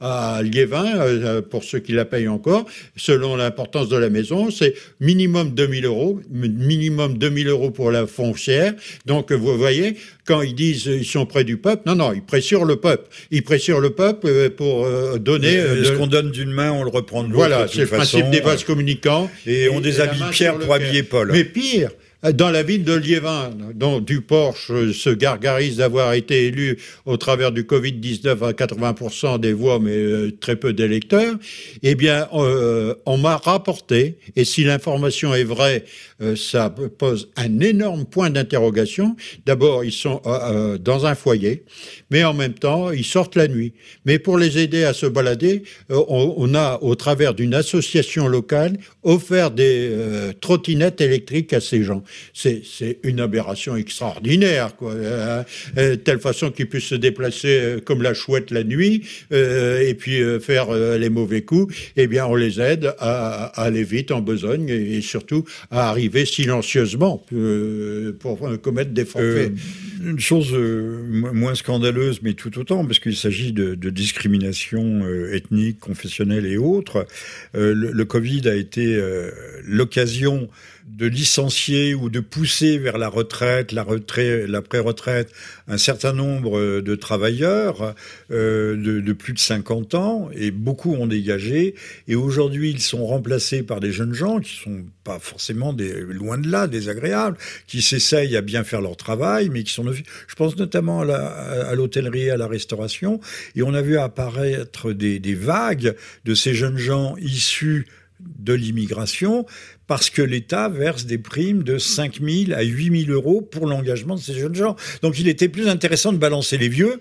à Liévin, euh, pour ceux qui la payent encore, selon l'importance de la maison, c'est minimum 2000 euros, minimum 2000 euros pour la foncière. Donc, vous voyez, quand ils disent ils sont près du peuple, non, non, ils pressurent le peuple. Ils pressurent le peuple euh, pour euh, donner. Ce qu'on donne d'une main, on le reprend de l'autre. Voilà, c'est le principe des vases communicants. Et, on déshabille Pierre pour habiller Paul. Mais pire, dans la ville de Liévin, dont Duporche se gargarise d'avoir été élu au travers du Covid-19 à 80% des voix, mais euh, très peu d'électeurs, eh bien, euh, on m'a rapporté, et si l'information est vraie, euh, ça pose un énorme point d'interrogation. D'abord, ils sont dans un foyer, mais en même temps, ils sortent la nuit. Mais pour les aider à se balader, on, a, au travers d'une association locale, offert des trottinettes électriques à ces gens c'est une aberration extraordinaire, quoi. Hein. Euh, telle façon qu'ils puissent se déplacer euh, comme la chouette la nuit euh, et puis faire les mauvais coups. Eh bien, on les aide à, aller vite en besogne et, surtout à arriver silencieusement pour commettre des forfaits. une chose moins scandaleuse, mais tout autant, parce qu'il s'agit de, discrimination ethnique, confessionnelle et autres. le, le, Covid a été l'occasion de licencier ou de pousser vers la retraite, la retraite, la pré-retraite, un certain nombre de travailleurs euh, de, plus de 50 ans, et beaucoup ont dégagé. Et aujourd'hui, ils sont remplacés par des jeunes gens qui sont pas forcément loin de là, désagréables, qui s'essayent à bien faire leur travail, mais qui sont, je pense notamment à l'hôtellerie, à, à, la restauration, et on a vu apparaître des vagues de ces jeunes gens issus de l'immigration, parce que l'État verse des primes de 5 000 à 8 000 euros pour l'engagement de ces jeunes gens. Donc il était plus intéressant de balancer les vieux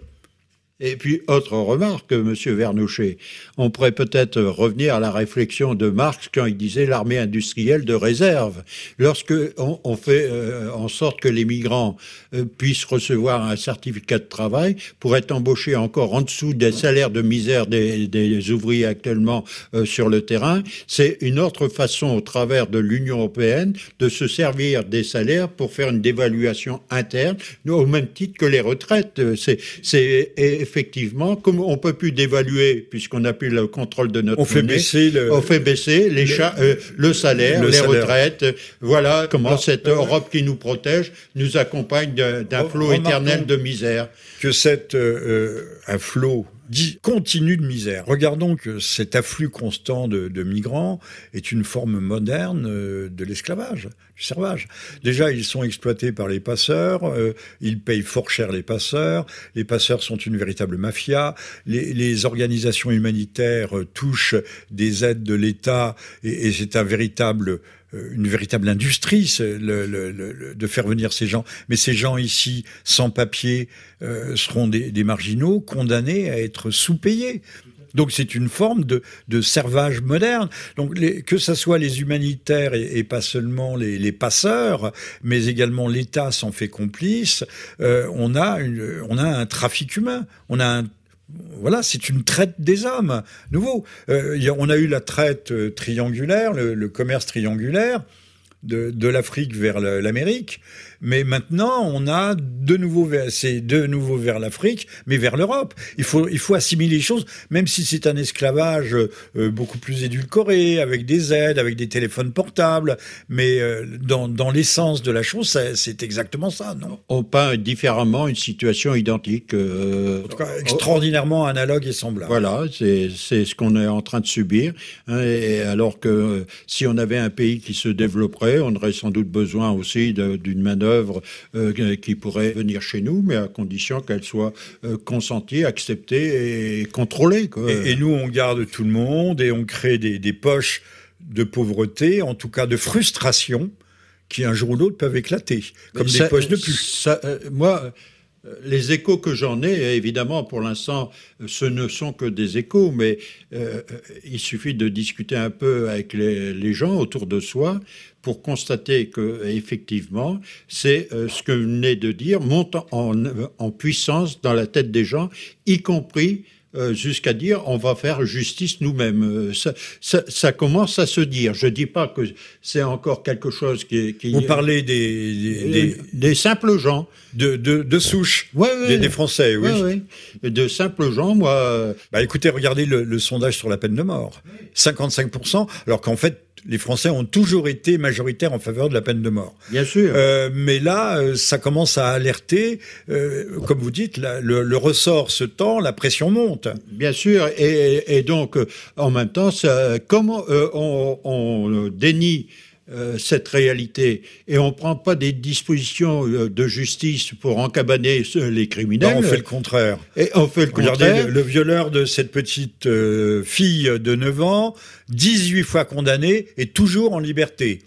et puis, autre remarque, Monsieur Vernouchet, on pourrait peut-être revenir à la réflexion de Marx quand il disait l'armée industrielle de réserve. Lorsque on, fait euh, en sorte que les migrants euh, puissent recevoir un certificat de travail pour être embauchés encore en dessous des salaires de misère des, ouvriers actuellement euh, sur le terrain, c'est une autre façon, au travers de l'Union européenne, de se servir des salaires pour faire une dévaluation interne, au même titre que les retraites. C'est effectivement, comme on peut plus dévaluer puisqu'on n'a plus le contrôle de notre on fait baisser le, on fait baisser les euh, le salaire, les retraites. Voilà comment cette Europe qui nous protège nous accompagne d'un flot éternel de misère. Que cet euh, un flot dit continue de misère. Regardons que cet afflux constant de, migrants est une forme moderne euh, de l'esclavage, servage. Déjà, ils sont exploités par les passeurs, euh, ils payent fort cher les passeurs, les passeurs sont une véritable mafia, les, organisations humanitaires euh, touchent des aides de l'État et, c'est un véritable une véritable industrie de faire venir ces gens. Mais ces gens ici, sans papier, seront des, marginaux condamnés à être sous-payés. Donc c'est une forme de, servage moderne. Donc que ce soit les humanitaires et, pas seulement les, passeurs, mais également l'État s'en fait complice. Euh, on a on a un trafic humain. On a voilà, c'est une traite des hommes. Nouveau, euh, on a eu la traite euh, triangulaire, le commerce triangulaire de, l'Afrique vers l'Amérique. Mais maintenant, on a de nouveau, c'est de nouveau vers l'Afrique, mais vers l'Europe. Il faut, il faut assimiler les choses, même si c'est un esclavage euh, beaucoup plus édulcoré, avec des aides, avec des téléphones portables. Mais euh, dans, dans l'essence de la chose, c'est exactement ça, non? On peint différemment une situation identique. Euh, en tout cas, extraordinairement analogue et semblable. Voilà, c'est ce qu'on est en train de subir. Hein, et alors que si on avait un pays qui se développerait on aurait sans doute besoin aussi d'une main-d'œuvre euh, qui pourrait venir chez nous, mais à condition qu'elle soit euh, consentie, acceptée et contrôlée. Et, nous, on garde tout le monde et on crée des, poches de pauvreté, en tout cas de frustration, qui un jour ou l'autre peuvent éclater, comme des poches de. Ça, euh, moi, les échos que j'en ai, évidemment, pour l'instant, ce ne sont que des échos, mais il suffit de discuter un peu avec les, gens autour de soi pour constater que effectivement, c'est euh, ce que vous venez de dire monte en, puissance dans la tête des gens, y compris euh, jusqu'à dire on va faire justice nous-mêmes. Euh, ça, commence à se dire. Je dis pas que c'est encore quelque chose qui. qui Vous parlez des des, simples gens, de de, de souche, des, Français, oui. De simples gens, moi. Bah écoutez, regardez le, le sondage sur la peine de mort. 55% alors qu'en fait les Français ont toujours été majoritaires en faveur de la peine de mort. Bien sûr. Euh, mais là, euh, ça commence à alerter. Euh, comme vous dites, le, ressort se tend, la pression monte. Bien sûr. Et, donc, en même temps, comment on, on dénie euh, cette réalité et on ne prend pas des dispositions euh, de justice pour encabaner les criminels. on fait le contraire. Et on fait le Regardez, Le, violeur de cette petite euh, fille de 9 ans, 18 fois condamné, est toujours en liberté.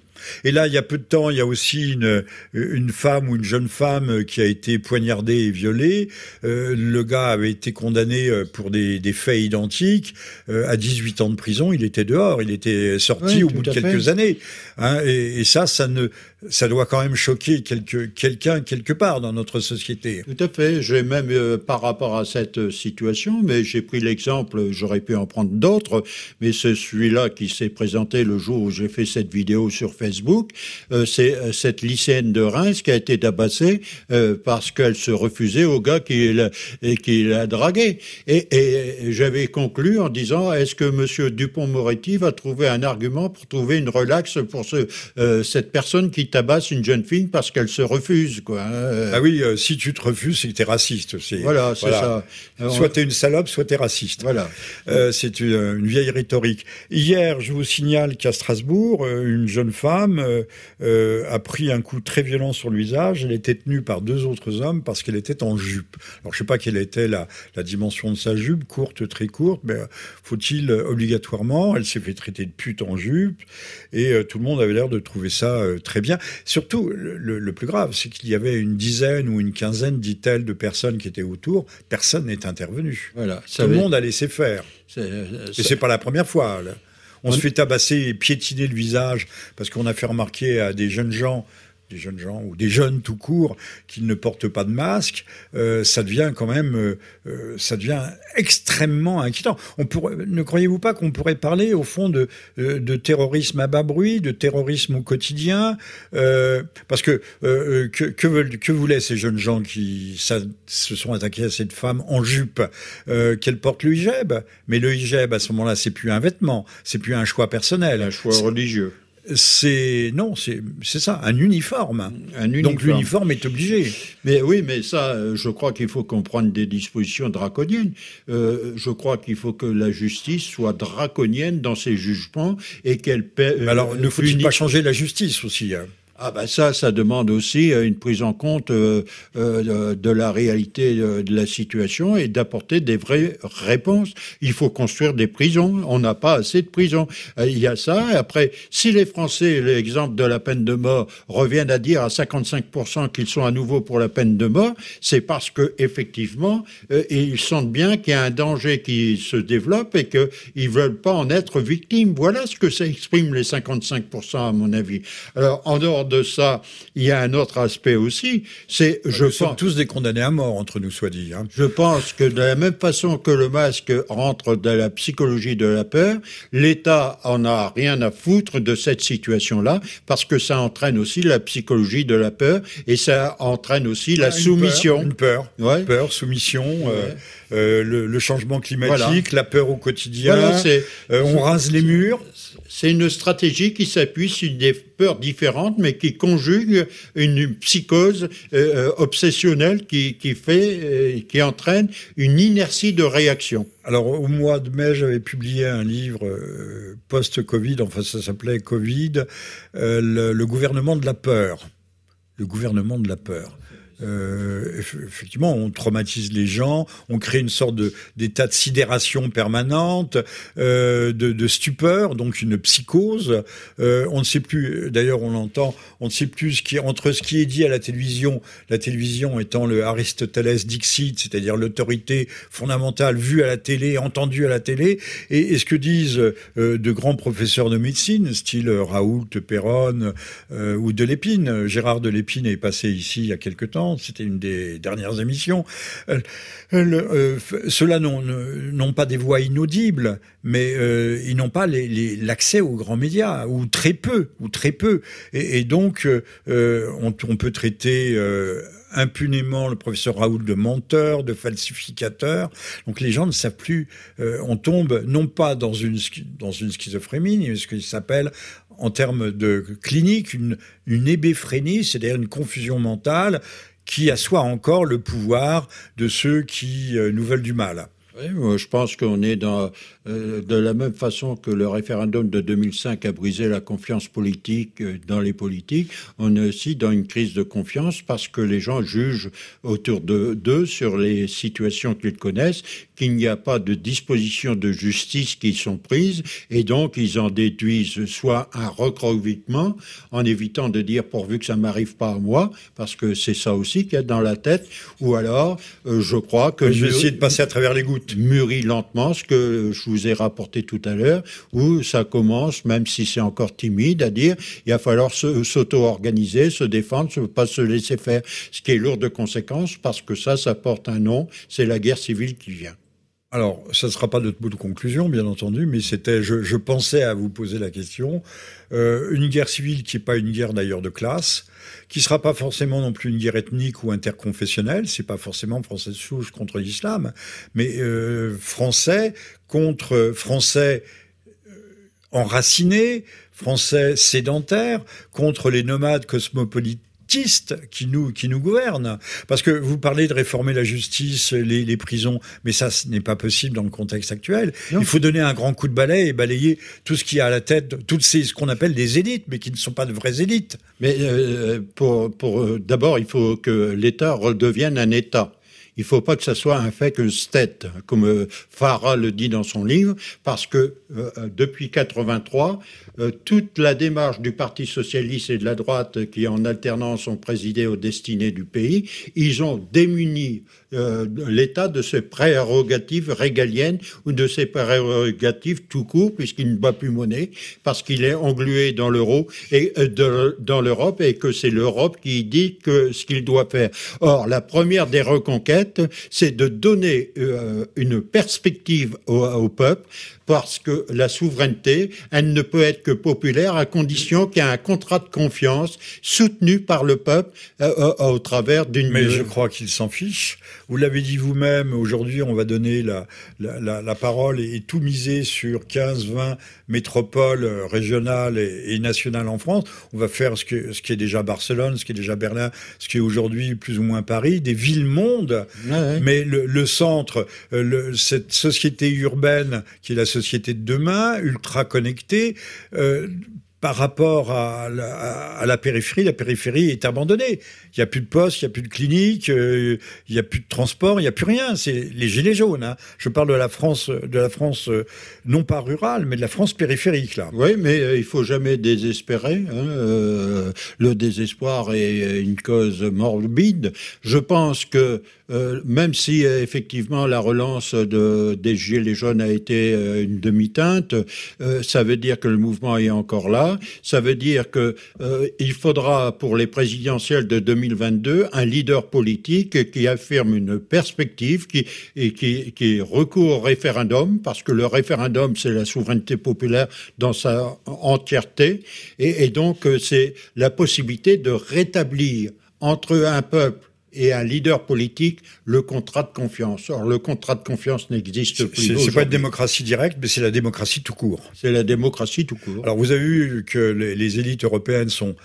Et là, il y a peu de temps, il y a aussi une, une femme ou une jeune femme qui a été poignardée et violée. Euh, le gars avait été condamné euh, pour des, des faits identiques euh, à 18 ans de prison. Il était dehors, il était sorti au bout de quelques années. Hein, et, et, ça, ça ne, ça doit quand même choquer quelqu'un quelque part dans notre société. Tout à fait. J'ai même euh, par rapport à cette situation, mais j'ai pris l'exemple, j'aurais pu en prendre d'autres, mais c'est celui-là qui s'est présenté le jour où j'ai fait cette vidéo sur Facebook. Euh, c'est euh, cette lycéenne de Reims qui a été tabassée parce qu'elle se refusait au gars qui l'a, qui l'a dragué. Et, et j'avais conclu en disant est-ce que Monsieur Dupont-Moretti va trouver un argument pour trouver une relaxe pour ce, cette personne qui tabasse une jeune fille parce qu'elle se refuse, quoi. Hein. Ah oui, euh, si tu te refuses, c'est que t'es raciste. Voilà, c'est ça. soit t'es une salope, soit t'es raciste. Voilà. Euh, c'est une, vieille rhétorique. Hier, je vous signale qu'à Strasbourg, euh, une jeune femme a pris un coup très violent sur le visage. Elle était tenue par deux autres hommes parce qu'elle était en jupe. Alors, je sais pas quelle était la, la dimension de sa jupe, courte, très courte, mais faut-il obligatoirement Elle s'est fait traiter de pute en jupe et tout le monde avait l'air de trouver ça très bien. Surtout, le, plus grave, c'est qu'il y avait une dizaine ou une quinzaine, dit-elle, de personnes qui étaient autour. Personne n'est intervenu. Voilà, Tout le monde a laissé faire. Euh, et c'est pas la première fois. On, se fait tabasser et piétiner le visage parce qu'on a fait remarquer à des jeunes gens des jeunes gens ou des jeunes tout court qui ne portent pas de masque, euh, ça devient quand même, euh, euh, ça devient extrêmement inquiétant. On pourrait, ne croyez-vous pas qu'on pourrait parler au fond de, de terrorisme à bas bruit, de terrorisme au quotidien Parce que que, que, veulent, que voulaient ces jeunes gens qui se sont attaqués à cette femme en jupe Qu'elle porte le hijab, mais le hijab à ce moment-là, c'est plus un vêtement, c'est plus un choix personnel, un choix religieux c'est non, c'est ça, un uniforme. un uniforme. Donc l'uniforme est obligé. Mais oui, mais ça, euh, je crois qu'il faut qu'on prenne des dispositions draconiennes. Euh, je crois qu'il faut que la justice soit draconienne dans ses jugements et qu'elle. Alors, ne faut-il pas changer la justice aussi hein? Ah ben ça, ça demande aussi euh, une prise en compte euh, euh, de la réalité de la situation et d'apporter des vraies réponses. Il faut construire des prisons. On n'a pas assez de prisons. Il y a ça. Après, si les Français, l'exemple de la peine de mort, reviennent à dire à 55% qu'ils sont à nouveau pour la peine de mort, c'est parce que effectivement, ils sentent bien qu'il y a un danger qui se développe et qu'ils veulent pas en être victimes. Voilà ce que ça exprime les 55% à mon avis. Alors en dehors de ça, il y a un autre aspect aussi. C'est, je Nous sommes tous des condamnés à mort entre nous, soit dit. Hein. Je pense que de la même façon que le masque rentre dans la psychologie de la peur, l'État en a rien à foutre de cette situation-là parce que ça entraîne aussi la psychologie de la peur et ça entraîne aussi la soumission. une peur, ouais. peur, soumission. Euh, euh, le, changement climatique, la peur au quotidien, euh, on rase les murs. C'est une stratégie qui s'appuie sur des peurs différentes, mais qui conjugue une psychose euh, obsessionnelle qui, fait, qui entraîne une inertie de réaction. Alors, au mois de mai, j'avais publié un livre post-Covid, enfin ça s'appelait Covid, le, gouvernement de la peur. Le gouvernement de la peur. Euh, effectivement, on traumatise les gens, on crée une sorte d'état de sidération permanente, euh, de, stupeur, donc une psychose. Euh, on ne sait plus, d'ailleurs, on l'entend, on ne sait plus entre ce qui est dit à la télévision, la télévision étant le Aristoteles Dixit, c'est-à-dire l'autorité fondamentale vue à la télé, entendue à la télé, et, ce que disent de grands professeurs de médecine, style Raoult, Perron ou Delépine. Gérard Delépine est passé ici il y a quelque temps c'était une des dernières émissions. Euh, euh, ceux-là n'ont pas des voix inaudibles, mais euh, ils n'ont pas l'accès aux grands médias, ou très peu, ou très peu. Et, donc, on, peut traiter impunément le professeur Raoult de menteur, de falsificateur. Donc les gens ne savent plus. on tombe non pas dans une, dans une schizophrénie, mais ce qu'il s'appelle en termes de clinique une, une hébéphrénie, c'est-à-dire une confusion mentale qui assoit encore le pouvoir de ceux qui euh, nous veulent du mal. Oui, je pense qu'on est dans, de la même façon que le référendum de 2005 a brisé la confiance politique euh, dans les politiques, on est aussi dans une crise de confiance parce que les gens jugent autour d'eux sur les situations qu'ils connaissent, qu'il n'y a pas de dispositions de justice qui sont prises et donc ils en déduisent soit un recroquevillement en évitant de dire pourvu que ça m'arrive pas à moi parce que c'est ça aussi qu'il y a dans la tête ou alors euh, je crois que je vais essayer de passer à travers les gouttes. mûrit lentement ce que je vous ai rapporté tout à l'heure où ça commence même si c'est encore timide à dire il va falloir s'auto-organiser se défendre ne pas se laisser faire. Ce qui est lourd de conséquences parce que ça ça porte un nom c'est la guerre civile qui vient. Alors, ça ne sera pas notre bout de conclusion, bien entendu, mais c'était, je, pensais à vous poser la question, euh, une guerre civile qui n'est pas une guerre d'ailleurs de classe, qui sera pas forcément non plus une guerre ethnique ou interconfessionnelle, c'est pas forcément français de souche contre l'islam, mais euh, français contre français euh, enracinés, français sédentaires, contre les nomades cosmopolites qui nous, qui nous gouvernent. Parce que vous parlez de réformer la justice, les, les prisons, mais ça, ce n'est pas possible dans le contexte actuel. Il faut donner un grand coup de balai et balayer tout ce qui a à la tête, toutes ces, ce qu'on appelle des élites, mais qui ne sont pas de vraies élites. Mais euh, pour, pour euh, d'abord, il faut que l'État redevienne un État. Il ne faut pas que ça soit un fait que state, comme euh, Farah le dit dans son livre, parce que depuis 83, euh, toute la démarche du Parti socialiste et de la droite qui en alternance ont présidé aux destinées du pays, ils ont démuni euh, l'État de ses prérogatives régaliennes ou de ses prérogatives tout court, puisqu'il ne bat plus monnaie, parce qu'il est englué dans l'euro et euh, dans l'Europe et que c'est l'Europe qui dit que ce qu'il doit faire. Or, la première des reconquêtes, c'est de donner une perspective au peuple parce que la souveraineté, elle ne peut être que populaire à condition qu'il y ait un contrat de confiance soutenu par le peuple euh, euh, au travers d'une... Mais je crois qu'il s'en fiche. Vous l'avez dit vous-même, aujourd'hui on va donner la, la, la, parole et, tout miser sur 15, 20 métropoles régionales et, nationales en France. On va faire ce, que, ce qui est déjà Barcelone, ce qui est déjà Berlin, ce qui est aujourd'hui plus ou moins Paris, des villes-mondes. Mais le, le centre, euh, le, cette société urbaine qui est la société de demain, ultra connectée, euh, par rapport à la, périphérie, la périphérie est abandonnée. Il n'y a plus de poste, il n'y a plus de clinique, euh, il n'y a plus de transport, il n'y a plus rien. C'est les gilets jaunes. Hein. Je parle de la France, de la France euh, non pas rurale, mais de la France périphérique là. Oui, mais euh, il faut jamais désespérer. Hein. le désespoir est une cause morbide. Je pense que même si effectivement la relance de, des gilets jaunes a été une demi-teinte, ça veut dire que le mouvement est encore là. Ça veut dire que euh, il faudra pour les présidentielles de 2022 un leader politique qui affirme une perspective, qui et qui, recourt au référendum, parce que le référendum c'est la souveraineté populaire dans sa entièreté, et, donc euh, c'est la possibilité de rétablir entre un peuple et un leader politique le contrat de confiance. Or, le contrat de confiance n'existe plus. C'est pas une démocratie directe, mais c'est la démocratie tout court. C'est la démocratie tout court. Alors, vous avez vu que les élites européennes sont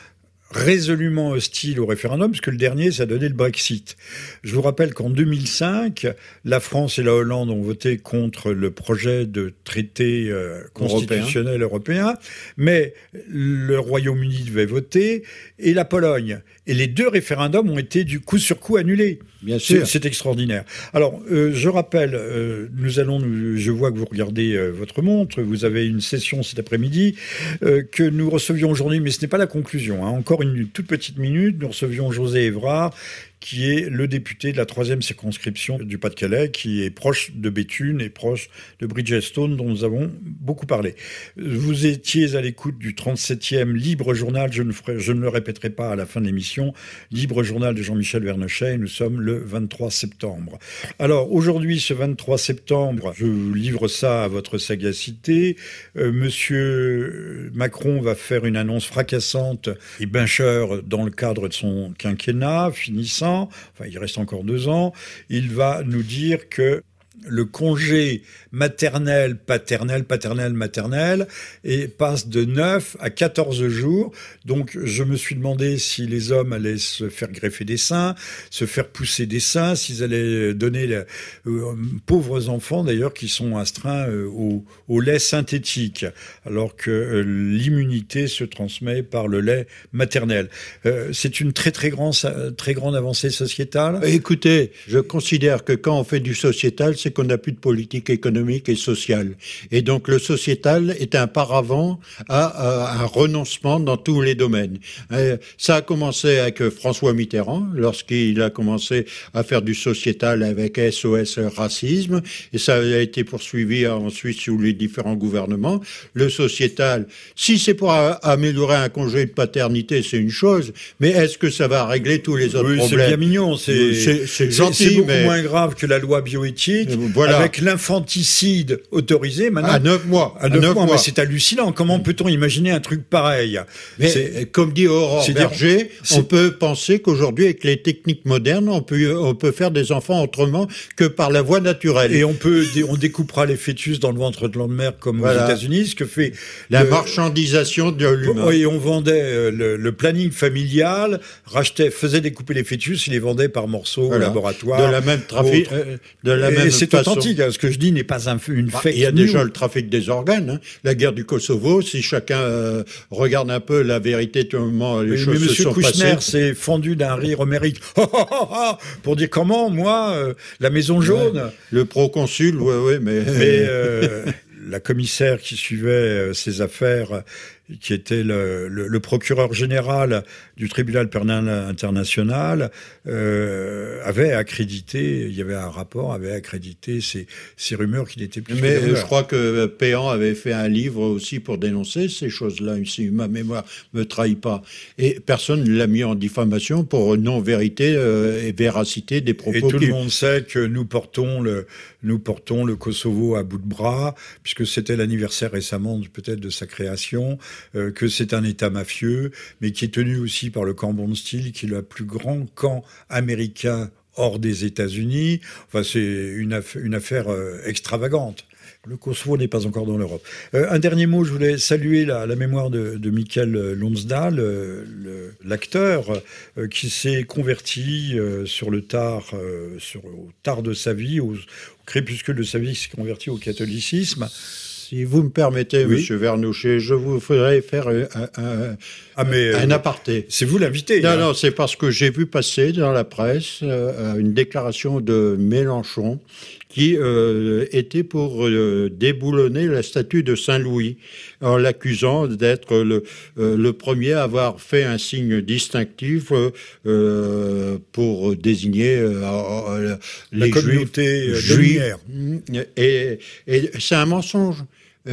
résolument hostile au référendum, puisque le dernier, ça a donné le Brexit. Je vous rappelle qu'en 2005, la France et la Hollande ont voté contre le projet de traité euh, constitutionnel européen. mais le Royaume-Uni devait voter, et la Pologne. Et les deux référendums ont été du coup sur coup annulés. Bien sûr. C'est extraordinaire. Alors, euh, je rappelle, euh, nous allons, je vois que vous regardez votre montre, vous avez une session cet après-midi, que nous recevions aujourd'hui, mais ce n'est pas la conclusion. Hein. Encore une toute petite minute, nous recevions José Évrard, qui est le député de la troisième circonscription du Pas-de-Calais, qui est proche de Béthune et proche de Bridgestone, dont nous avons beaucoup parlé. Vous étiez à l'écoute du 37e Libre Journal, je ne, le répéterai pas à la fin de l'émission, Libre Journal de Jean-Michel Vernochet, nous sommes le 23 septembre. Alors aujourd'hui, ce 23 septembre, je livre ça à votre sagacité, euh, Monsieur Macron va faire une annonce fracassante et bincheur dans le cadre de son quinquennat finissant enfin il reste encore deux ans, il va nous dire que le congé maternel, paternel, paternel, maternel, et passe de 9 à 14 jours. Donc je me suis demandé si les hommes allaient se faire greffer des seins, se faire pousser des seins, s'ils allaient donner les euh, pauvres enfants d'ailleurs qui sont astreints euh, au, lait synthétique, alors que euh, l'immunité se transmet par le lait maternel. C'est une très très, grande très grande avancée sociétale. Écoutez, je considère que quand on fait du sociétal, qu'on n'a plus de politique économique et sociale. Et donc le sociétal est un paravent à, un renoncement dans tous les domaines. Euh, ça a commencé avec François Mitterrand, lorsqu'il a commencé à faire du sociétal avec SOS Racisme, et ça a été poursuivi ensuite sous les différents gouvernements. Le sociétal, si c'est pour améliorer un congé de paternité, c'est une chose, mais est-ce que ça va régler tous les autres problèmes C'est bien mignon, c'est gentil, c'est beaucoup moins grave que la loi bioéthique voilà. avec l'infanticide autorisé maintenant. À 9 mois. À 9, mois. Mais c'est hallucinant. Comment peut-on imaginer un truc pareil? Mais comme dit Aurore Berger, on peut penser qu'aujourd'hui, avec les techniques modernes, on peut, on peut faire des enfants autrement que par la voie naturelle. Et on peut, on découpera les fœtus dans le ventre de l'homme-mère comme aux États-Unis, ce que fait la marchandisation de l'humain. Et on vendait euh, le, planning familial, rachetait, faisait découper les fœtus, il les vendait par morceaux au laboratoire. De la même trafic, de la même authentique. Hein. Ce que je dis n'est pas un, une bah, Il y a déjà le trafic des organes. Hein. La guerre du Kosovo, si chacun euh, regarde un peu la vérité, tout le moment, les choses mais se sont Kouchner s'est fendu d'un rire homérique pour dire comment, moi, euh, la Maison Jaune. le proconsul, oui, oui, mais. mais euh, la commissaire qui suivait ces affaires qui était le, le, procureur général du tribunal pénal international, euh, avait accrédité, il y avait un rapport, avait accrédité ces, ces rumeurs qui n'étaient plus. Mais je crois que Péan avait fait un livre aussi pour dénoncer ces choses-là, si ma mémoire me trahit pas. Et personne ne l'a mis en diffamation pour non-vérité euh, et véracité des propos. Et tout le monde sait que nous portons le, nous portons le Kosovo à bout de bras, puisque c'était l'anniversaire récemment peut-être de sa création. Euh, que c'est un État mafieux, mais qui est tenu aussi par le camp Bondsteel, qui est le plus grand camp américain hors des États-Unis. Enfin, c'est une, affaire euh, extravagante. Le Kosovo n'est pas encore dans l'Europe. Euh, un dernier mot, je voulais saluer la, mémoire de, de Michael Lonsdal, l'acteur qui s'est converti sur le tard, au tard de sa vie, au, au crépuscule de sa vie, qui s'est converti au catholicisme Si vous me permettez, Monsieur Vernouchet, je vous voudrais faire un, ah, un aparté. C'est vous l'invité. Non, non, c'est parce que j'ai vu passer dans la presse une déclaration de Mélenchon qui euh, était pour euh, déboulonner la statue de Saint-Louis en l'accusant d'être le, euh, le, premier à avoir fait un signe distinctif pour désigner la communauté juive. Et, et c'est un mensonge.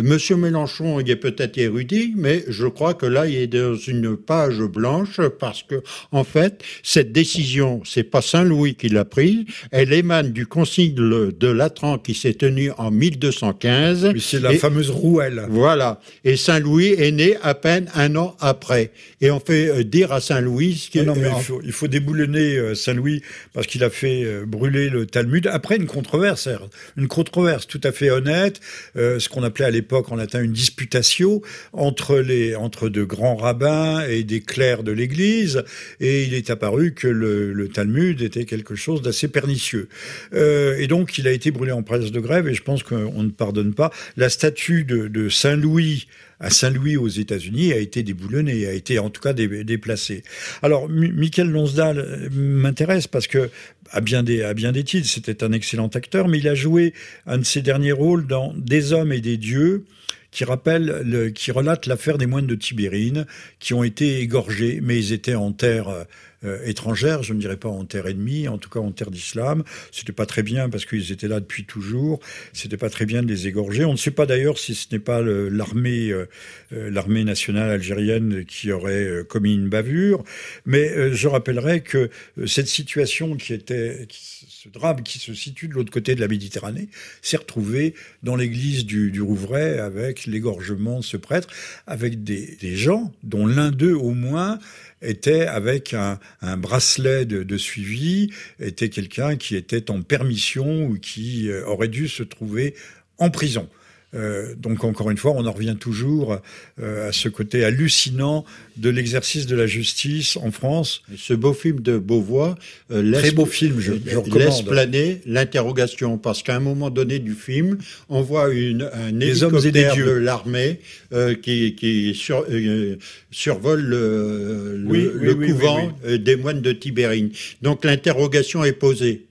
Monsieur Mélenchon, il est peut-être érudit, mais je crois que là, il est dans une page blanche parce que, en fait, cette décision, c'est pas Saint-Louis qui l'a prise, elle émane du concile de Latran qui s'est tenu en 1215. C'est la fameuse rouelle. Voilà. Et Saint-Louis est né à peine un an après. Et on fait euh, dire à Saint-Louis... Non, non, mais il faut, il faut déboulonner euh, Saint-Louis parce qu'il a fait euh, brûler le Talmud après une controverse, une controverse tout à fait honnête, ce qu'on appelait à l'époque l'époque en latin une disputatio entre, les, entre de grands rabbins et des clercs de l'Église, et il est apparu que le, Talmud était quelque chose d'assez pernicieux. Euh, et donc il a été brûlé en presse de grève, et je pense qu'on ne pardonne pas. La statue de, Saint Louis à Saint-Louis aux États-Unis a été déboulonnée, a été en tout cas déplacée. Alors, Michael Lonsdal euh, m'intéresse parce que à bien des, titres. C'était un excellent acteur, mais il a joué un de ses derniers rôles dans Des hommes et des dieux, qui rappelle, le, qui relate l'affaire des moines de Tibérine, qui ont été égorgés, mais ils étaient en terre euh, étrangère, je ne dirais pas en terre ennemie, en tout cas en terre d'islam. C'était pas très bien parce qu'ils étaient là depuis toujours. C'était pas très bien de les égorger. On ne sait pas d'ailleurs si ce n'est pas l'armée, euh, euh, l'armée nationale algérienne qui aurait commis une bavure. Mais je rappellerai que cette situation qui était, ce drame qui se situe de l'autre côté de la Méditerranée, s'est retrouvé dans l'église du, du, Rouvray avec l'égorgement de ce prêtre, avec des, des gens dont l'un d'eux au moins était avec un, bracelet de, suivi, était quelqu'un qui était en permission ou qui euh, aurait dû se trouver en prison. Euh, donc encore une fois, on en revient toujours euh, à ce côté hallucinant de l'exercice de la justice en France. Ce beau film de Beauvois laisse, Très beau film, je, laisse planer l'interrogation parce qu'à un moment donné du film, on voit une, un hélicoptère de l'armée qui, qui survole le, le, couvent des moines de Tibérine. Donc l'interrogation est posée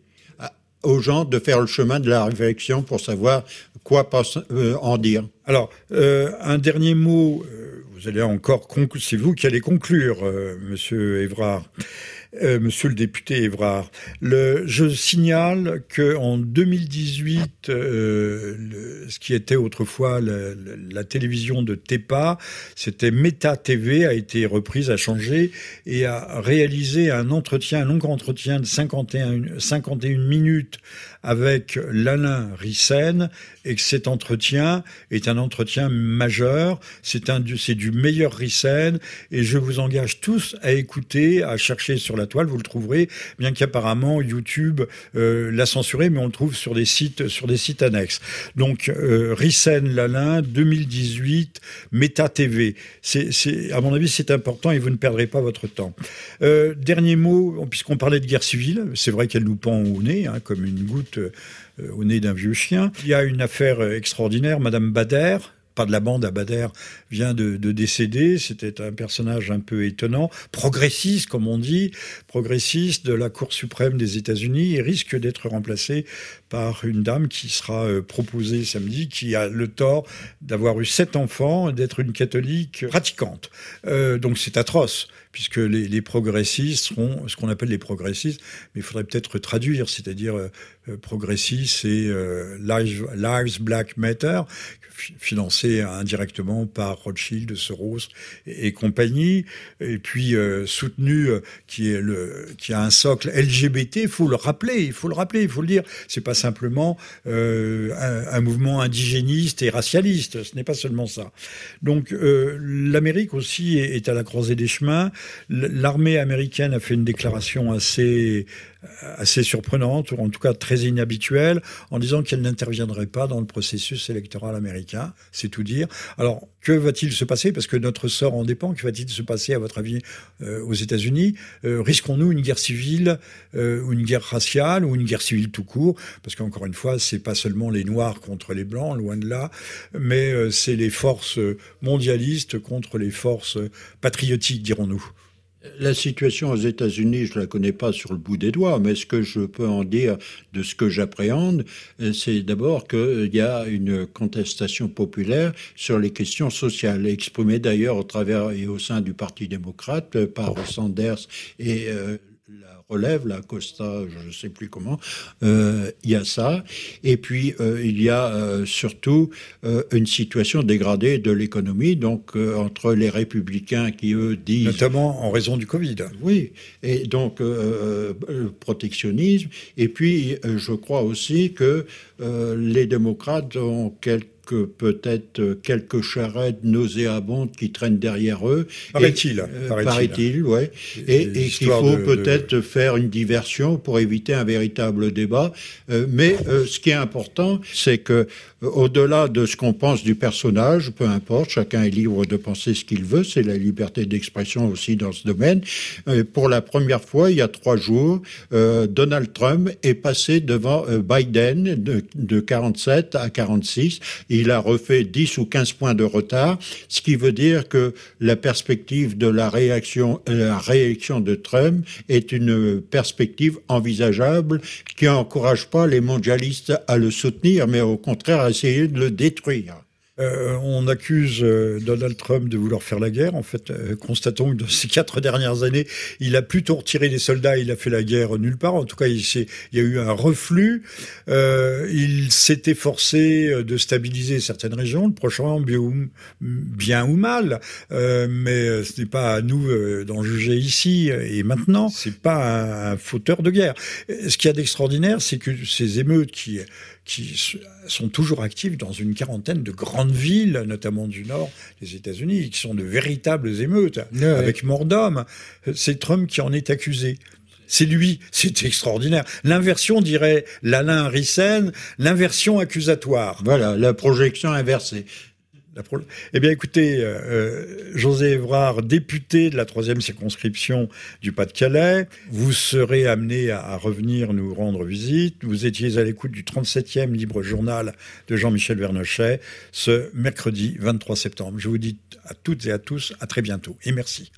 aux gens de faire le chemin de la réflexion pour savoir quoi euh, en dire. Alors, euh, un dernier mot, euh, vous allez encore c'est vous qui allez conclure, Monsieur Évrard. Euh, monsieur le député Évrard. Je signale que en 2018, euh, ce qui était autrefois la, télévision de TEPA, c'était Meta TV, a été reprise, a changé et a réalisé un entretien, un long entretien de 51, 51 minutes avec l'Alain Rissen et que cet entretien est un entretien majeur. C'est du meilleur Rissen et je vous engage tous à écouter, à chercher sur la toile, vous le trouverez, bien qu'apparemment YouTube euh, l'a censuré, mais on le trouve sur des sites sur des sites annexes. Donc euh, Rissen Lalin 2018 Meta TV. C'est à mon avis c'est important et vous ne perdrez pas votre temps. Euh, dernier mot, puisqu'on parlait de guerre civile, c'est vrai qu'elle nous pend au nez hein, comme une goutte euh, au nez d'un vieux chien. Il y a une affaire extraordinaire, Madame Bader, pas de la bande à Bader, vient de, décéder. C'était un personnage un peu étonnant, progressiste, comme on dit, progressiste de la Cour suprême des États-Unis et risque d'être remplacé par une dame qui sera euh, proposée samedi, qui a le tort d'avoir eu sept enfants, d'être une catholique pratiquante. Euh, donc c'est atroce puisque les, progressistes seront ce qu'on appelle les progressistes, mais il faudrait peut-être traduire, c'est-à-dire euh, euh progressistes, c'est Lives Black Matter, financé indirectement par Rothschild, Soros et, compagnie, et puis euh, soutenu euh, qui est le qui a un socle LGBT. Il faut le rappeler, il faut le rappeler, il faut le dire. C'est pas simplement euh, un, mouvement indigéniste et racialiste. Ce n'est pas seulement ça. Donc l'Amérique aussi est, à la croisée des chemins. L'armée américaine a fait une déclaration assez assez surprenante, ou en tout cas très inhabituelle, en disant qu'elle n'interviendrait pas dans le processus électoral américain. C'est tout dire. Alors, que va-t-il se passer? Parce que notre sort en dépend. Que va-t-il se passer, à votre avis, euh, aux États-Unis? Euh, Risquons-nous une guerre civile, euh, ou une guerre raciale, ou une guerre civile tout court? Parce qu'encore une fois, c'est pas seulement les Noirs contre les Blancs, loin de là, mais c'est les forces mondialistes contre les forces patriotiques, dirons-nous. La situation aux États-Unis, je ne la connais pas sur le bout des doigts, mais ce que je peux en dire de ce que j'appréhende, euh, c'est d'abord qu'il y a une contestation populaire sur les questions sociales, exprimée d'ailleurs au travers et au sein du Parti démocrate par Sanders et euh, relève, la Costa, je ne sais plus comment, euh, il y a ça. Et puis, euh, il y a euh, surtout une situation dégradée de l'économie, donc entre les républicains qui, eux, disent... Notamment en raison du Covid. Oui, et donc protectionnisme. Et puis, je crois aussi que les démocrates ont quelques que peut-être quelques charrettes nauséabondes qui traînent derrière eux. Paraît-il. Euh, paraît-il, ouais. Et, qu'il faut peut-être faire une diversion pour éviter un véritable débat. Euh, mais euh, ce qui est important, c'est que au-delà de ce qu'on pense du personnage, peu importe, chacun est libre de penser ce qu'il veut, c'est la liberté d'expression aussi dans ce domaine. pour la première fois, il y a trois jours, Donald Trump est passé devant Biden de, de 47 à 46 il a refait 10 ou 15 points de retard, ce qui veut dire que la perspective de la réaction, la réélection de Trump est une perspective envisageable qui n'encourage pas les mondialistes à le soutenir, mais au contraire à essayer de le détruire. Euh, on accuse euh, Donald Trump de vouloir faire la guerre. En fait, euh, constatons que dans ces quatre dernières années, il a plutôt retiré des soldats, il a fait la guerre nulle part. En tout cas, il, il y a eu un reflux. il s'est efforcé de stabiliser certaines régions, le Proche-Orient, bien, ou mal. mais ce n'est pas à nous d'en juger ici et maintenant. C'est pas un, un fauteur de guerre. Ce qu'il y a d'extraordinaire, c'est que ces émeutes qui qui sont toujours actifs dans une quarantaine de grandes villes, notamment du nord des États-Unis, qui sont de véritables émeutes, avec mort d'hommes. C'est Trump qui en est accusé. C'est lui, c'est extraordinaire. L'inversion, dirait l'Alain Rissen, l'inversion accusatoire. Voilà, la projection inversée. Eh bien, écoutez, euh, euh, José Évrard, député de la troisième circonscription du Pas-de-Calais, vous serez amené à, revenir nous rendre visite. Vous étiez à l'écoute du 37e Libre Journal de Jean-Michel Vernochet ce mercredi 23 septembre. Je vous dis à toutes et à tous à très bientôt et merci.